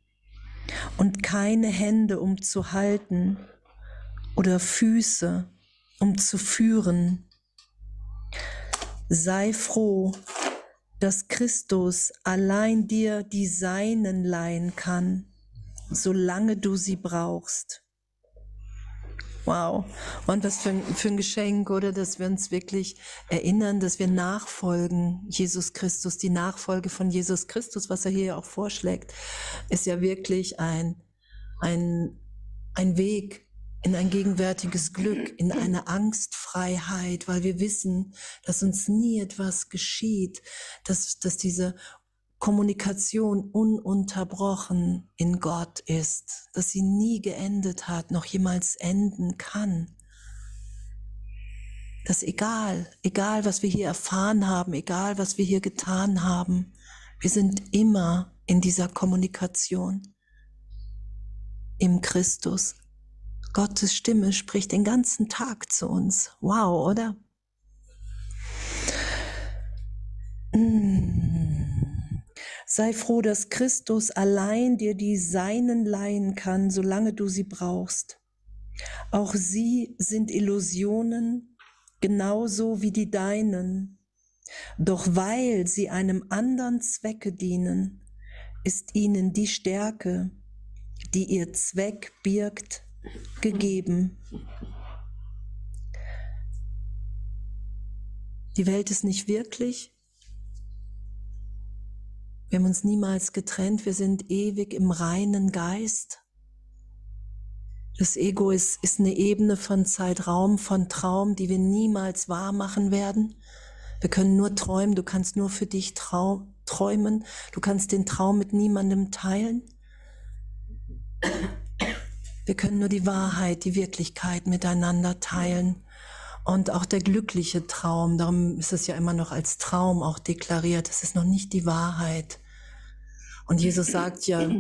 und keine Hände, um zu halten, oder Füße, um zu führen. Sei froh, dass Christus allein dir die Seinen leihen kann, solange du sie brauchst. Wow. Und was für ein, für ein Geschenk, oder? Dass wir uns wirklich erinnern, dass wir nachfolgen, Jesus Christus, die Nachfolge von Jesus Christus, was er hier auch vorschlägt, ist ja wirklich ein, ein, ein Weg in ein gegenwärtiges Glück, in eine Angstfreiheit, weil wir wissen, dass uns nie etwas geschieht, dass, dass diese Kommunikation ununterbrochen in Gott ist, dass sie nie geendet hat, noch jemals enden kann. Dass egal, egal was wir hier erfahren haben, egal was wir hier getan haben, wir sind immer in dieser Kommunikation im Christus. Gottes Stimme spricht den ganzen Tag zu uns. Wow, oder? Mm. Sei froh, dass Christus allein dir die Seinen leihen kann, solange du sie brauchst. Auch sie sind Illusionen, genauso wie die deinen. Doch weil sie einem anderen Zwecke dienen, ist ihnen die Stärke, die ihr Zweck birgt, gegeben. Die Welt ist nicht wirklich. Wir haben uns niemals getrennt. Wir sind ewig im reinen Geist. Das Ego ist, ist eine Ebene von Zeitraum, von Traum, die wir niemals wahr machen werden. Wir können nur träumen. Du kannst nur für dich träumen. Du kannst den Traum mit niemandem teilen. Wir können nur die Wahrheit, die Wirklichkeit miteinander teilen. Und auch der glückliche Traum, darum ist es ja immer noch als Traum auch deklariert, es ist noch nicht die Wahrheit. Und Jesus sagt ja,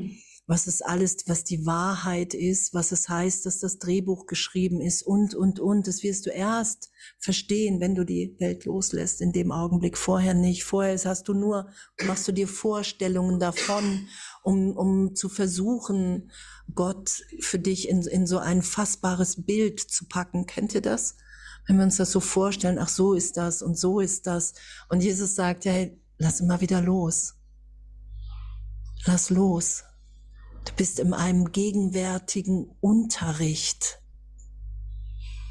was es alles, was die Wahrheit ist, was es heißt, dass das Drehbuch geschrieben ist und, und, und. Das wirst du erst verstehen, wenn du die Welt loslässt, in dem Augenblick. Vorher nicht. Vorher hast du nur, machst du dir Vorstellungen davon, um, um zu versuchen, Gott für dich in, in so ein fassbares Bild zu packen. Kennt ihr das? Wenn wir uns das so vorstellen, ach so ist das und so ist das. Und Jesus sagt, hey, lass immer wieder los. Lass los. Du bist in einem gegenwärtigen Unterricht,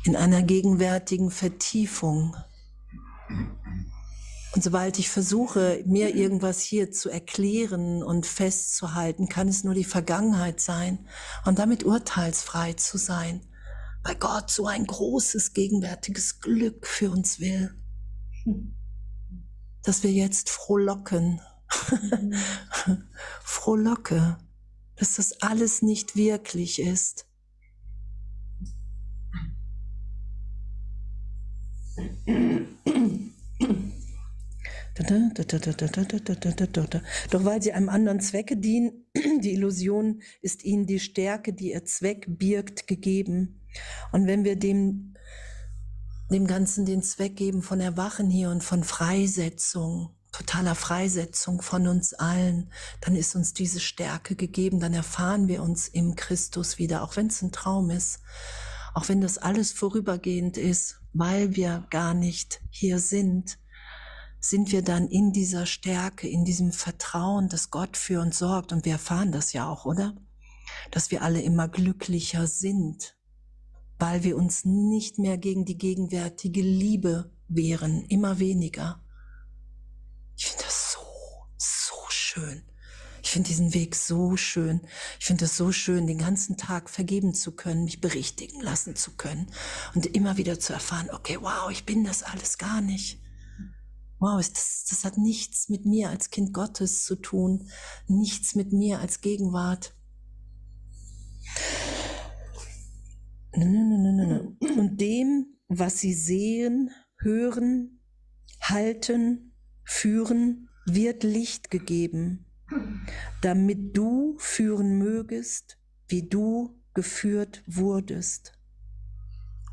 in einer gegenwärtigen Vertiefung. Und sobald ich versuche, mir irgendwas hier zu erklären und festzuhalten, kann es nur die Vergangenheit sein und damit urteilsfrei zu sein, weil Gott so ein großes gegenwärtiges Glück für uns will, dass wir jetzt frohlocken, frohlocke dass das alles nicht wirklich ist. Doch weil sie einem anderen Zwecke dienen, die Illusion ist ihnen die Stärke, die ihr Zweck birgt, gegeben. Und wenn wir dem, dem Ganzen den Zweck geben von Erwachen hier und von Freisetzung, totaler Freisetzung von uns allen, dann ist uns diese Stärke gegeben, dann erfahren wir uns im Christus wieder, auch wenn es ein Traum ist, auch wenn das alles vorübergehend ist, weil wir gar nicht hier sind, sind wir dann in dieser Stärke, in diesem Vertrauen, dass Gott für uns sorgt. Und wir erfahren das ja auch, oder? Dass wir alle immer glücklicher sind, weil wir uns nicht mehr gegen die gegenwärtige Liebe wehren, immer weniger. Ich finde das so, so schön. Ich finde diesen Weg so schön. Ich finde es so schön, den ganzen Tag vergeben zu können, mich berichtigen lassen zu können und immer wieder zu erfahren, okay, wow, ich bin das alles gar nicht. Wow, das, das hat nichts mit mir als Kind Gottes zu tun, nichts mit mir als Gegenwart. Und dem, was sie sehen, hören, halten, führen, wird Licht gegeben, damit du führen mögest, wie du geführt wurdest.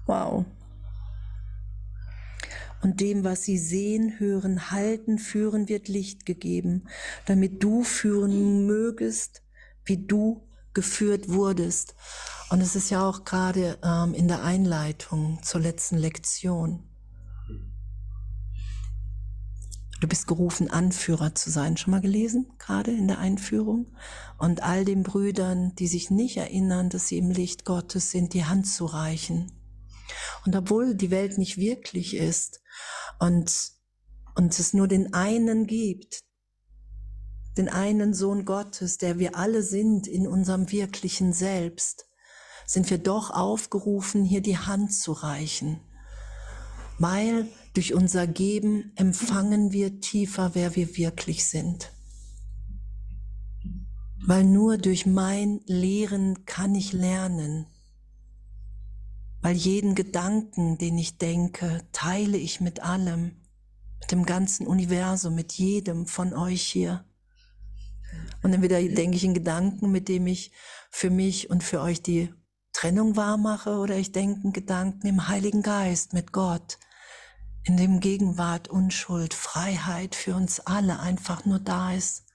Wow. Und dem, was sie sehen, hören, halten, führen, wird Licht gegeben, damit du führen mögest, wie du geführt wurdest. Und es ist ja auch gerade ähm, in der Einleitung zur letzten Lektion. Du bist gerufen, Anführer zu sein. Schon mal gelesen, gerade in der Einführung? Und all den Brüdern, die sich nicht erinnern, dass sie im Licht Gottes sind, die Hand zu reichen. Und obwohl die Welt nicht wirklich ist und, und es nur den einen gibt, den einen Sohn Gottes, der wir alle sind in unserem wirklichen Selbst, sind wir doch aufgerufen, hier die Hand zu reichen, weil durch unser Geben empfangen wir tiefer, wer wir wirklich sind. Weil nur durch mein Lehren kann ich lernen. Weil jeden Gedanken, den ich denke, teile ich mit allem, mit dem ganzen Universum, mit jedem von euch hier. Und entweder denke ich in Gedanken, mit dem ich für mich und für euch die Trennung wahrmache oder ich denke Gedanken im Heiligen Geist mit Gott, in dem Gegenwart, Unschuld, Freiheit für uns alle einfach nur da ist.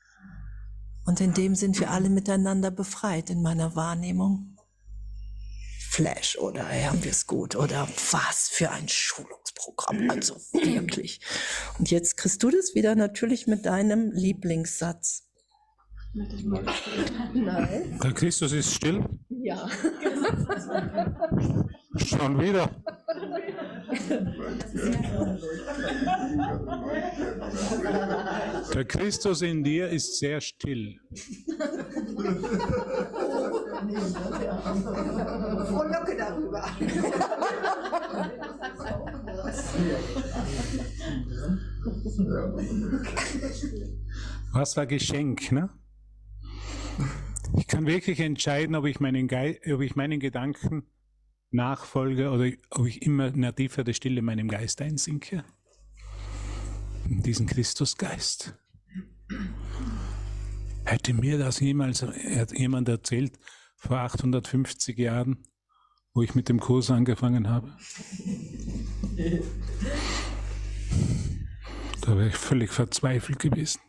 Und in dem sind wir alle miteinander befreit in meiner Wahrnehmung. Flash oder haben wir es gut oder was für ein Schulungsprogramm, also wirklich. Und jetzt kriegst du das wieder natürlich mit deinem Lieblingssatz. Nein. Der Christus ist still. Ja. Schon wieder. Der Christus in dir ist sehr still. Frohlocke darüber. Was war Geschenk, ne? Ich kann wirklich entscheiden, ob ich meinen, Ge ob ich meinen Gedanken nachfolge oder ob ich immer in eine tiefere Stille in meinem Geist einsinke. In diesen Christusgeist. Hätte mir das jemals jemand erzählt, vor 850 Jahren, wo ich mit dem Kurs angefangen habe? Da wäre ich völlig verzweifelt gewesen.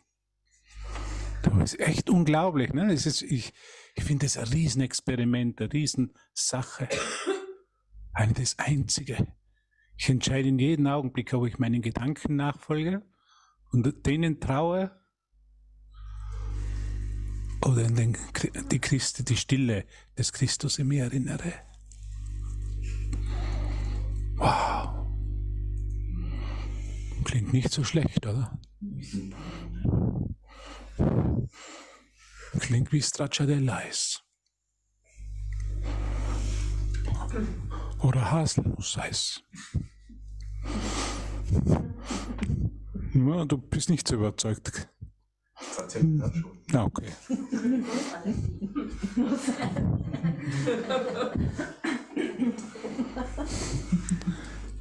Das ist echt unglaublich. Ne? Es ist, ich ich finde das ein Riesenexperiment, eine Riesensache. Eine das Einzige. Ich entscheide in jedem Augenblick, ob ich meinen Gedanken nachfolge und denen traue oder in den, die, Christi, die Stille des Christus in mir erinnere. Wow. Klingt nicht so schlecht, oder? Klingt wie Stracciatella-Eis. Oder Haselnuss-Eis. Ja, du bist nicht so überzeugt. Ah, okay.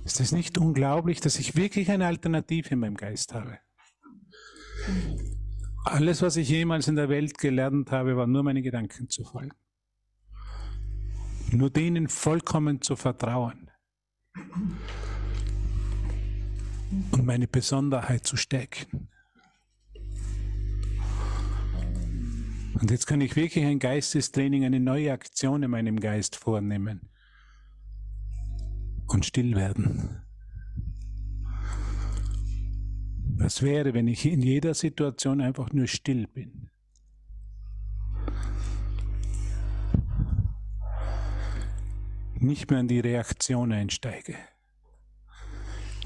Ist es nicht unglaublich, dass ich wirklich eine Alternative in meinem Geist habe? Alles, was ich jemals in der Welt gelernt habe, war nur meine Gedanken zu folgen. Nur denen vollkommen zu vertrauen. Und meine Besonderheit zu stärken. Und jetzt kann ich wirklich ein Geistestraining, eine neue Aktion in meinem Geist vornehmen. Und still werden. Was wäre, wenn ich in jeder Situation einfach nur still bin? Nicht mehr in die Reaktion einsteige.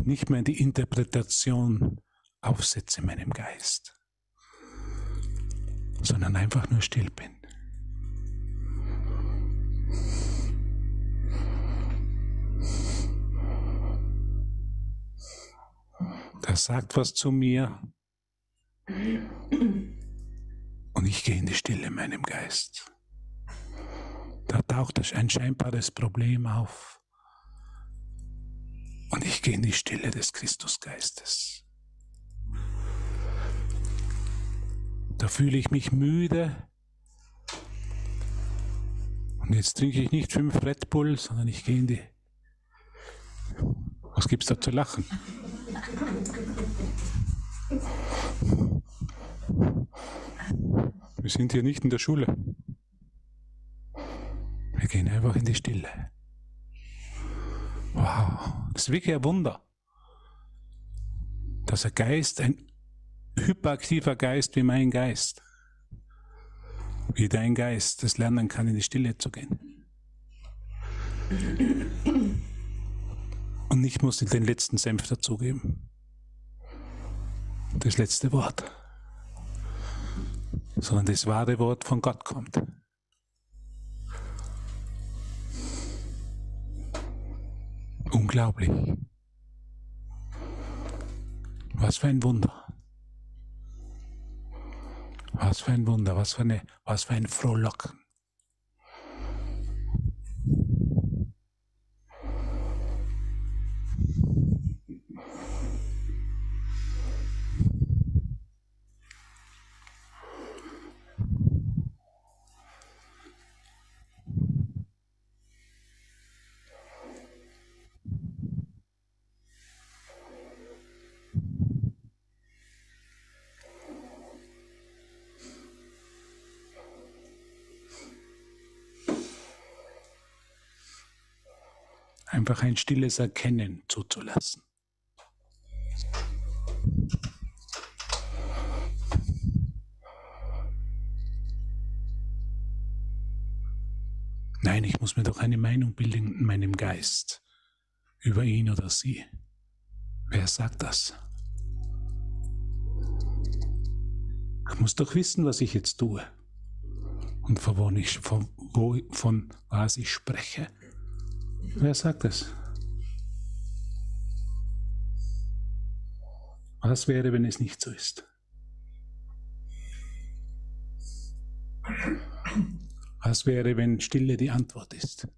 Nicht mehr in die Interpretation aufsetze in meinem Geist. Sondern einfach nur still bin. Das sagt was zu mir. Und ich gehe in die Stille in meinem Geist. Da taucht ein scheinbares Problem auf. Und ich gehe in die Stille des Christusgeistes. Da fühle ich mich müde. Und jetzt trinke ich nicht fünf Red Bull, sondern ich gehe in die. Was gibt's da zu lachen? Wir sind hier nicht in der Schule. Wir gehen einfach in die Stille. Wow, das ist wirklich ein Wunder, dass ein Geist, ein hyperaktiver Geist wie mein Geist, wie dein Geist, das lernen kann, in die Stille zu gehen. Und ich muss den letzten Senf dazugeben. Das letzte Wort. Sondern das wahre Wort von Gott kommt. Unglaublich. Was für ein Wunder. Was für ein Wunder, was für, eine, was für ein Frohlocken. Einfach ein stilles Erkennen zuzulassen. Nein, ich muss mir doch eine Meinung bilden in meinem Geist über ihn oder sie. Wer sagt das? Ich muss doch wissen, was ich jetzt tue und von, wo ich, von, wo, von was ich spreche. Wer sagt das? Was wäre, wenn es nicht so ist? Was wäre, wenn Stille die Antwort ist?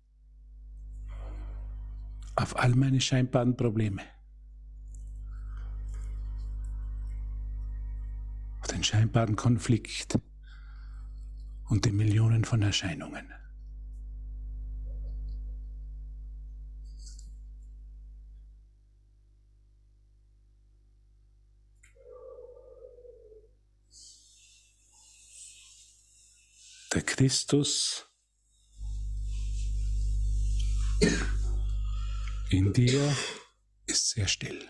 Auf all meine scheinbaren Probleme. Auf den scheinbaren Konflikt und die Millionen von Erscheinungen. Der Christus in dir ist sehr still.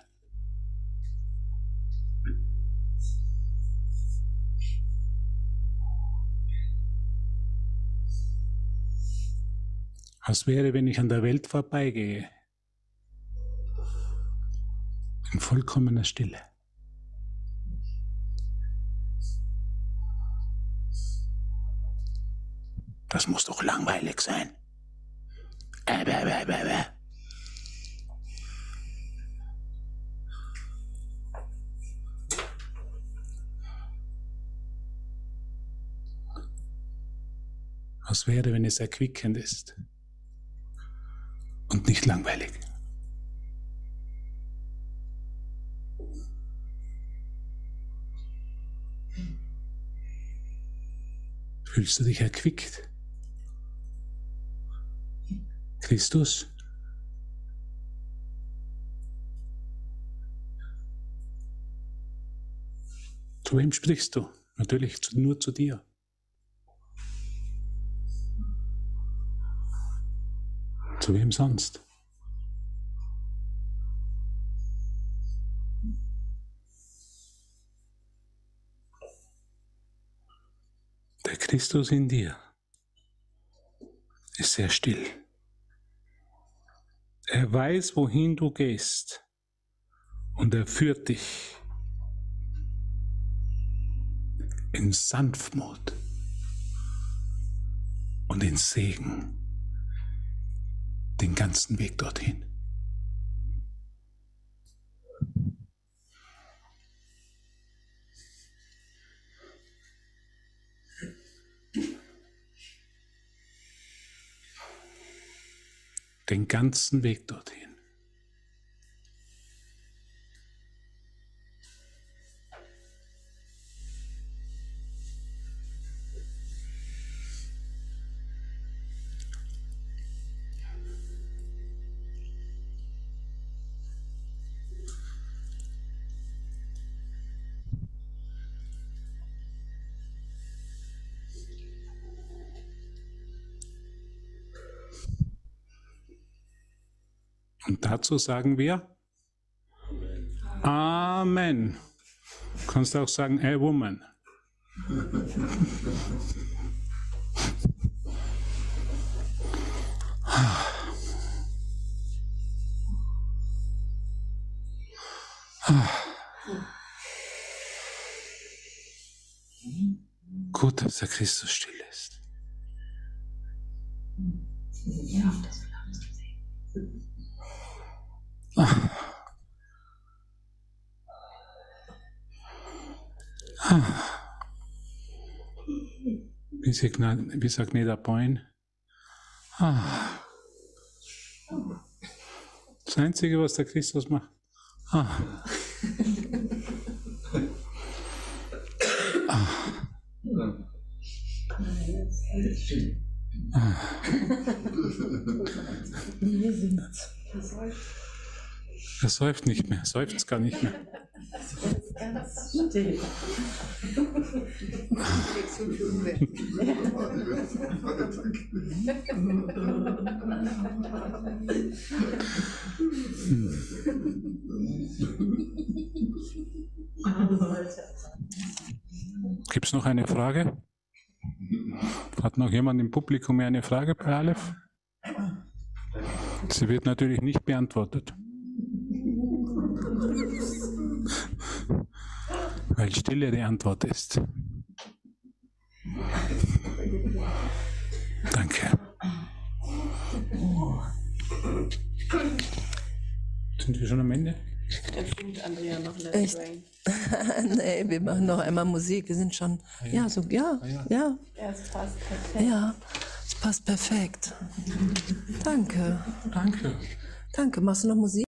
Was wäre, wenn ich an der Welt vorbeigehe? In vollkommener Stille. Das muss doch langweilig sein. Äh. Was wäre, wenn es erquickend ist und nicht langweilig? Fühlst du dich erquickt? Christus? Zu wem sprichst du? Natürlich nur zu dir. Zu wem sonst? Der Christus in dir ist sehr still. Er weiß, wohin du gehst und er führt dich in Sanftmut und in Segen den ganzen Weg dorthin. Den ganzen Weg dorthin. Und dazu sagen wir Amen. Du kannst auch sagen, a woman. Gut, dass der Christus still Wie sagt, Neda Boyne? Ah. Das Einzige, was der Christus macht. Ah. Ah. Ah. Er säuft nicht mehr, seufzt gar nicht mehr. Ganz still. Gibt es noch eine Frage? Hat noch jemand im Publikum eine Frage bei Aleph? Sie wird natürlich nicht beantwortet. Weil Stille die Antwort ist. Danke. Sind wir schon am Ende? Er singt Andrea noch Let Echt? It Rain. nee, wir machen noch einmal Musik. Wir sind schon, ja, so, ja, ja, Ja, es passt perfekt. ja. Es passt perfekt. Danke. Danke. Danke. Machst du noch Musik?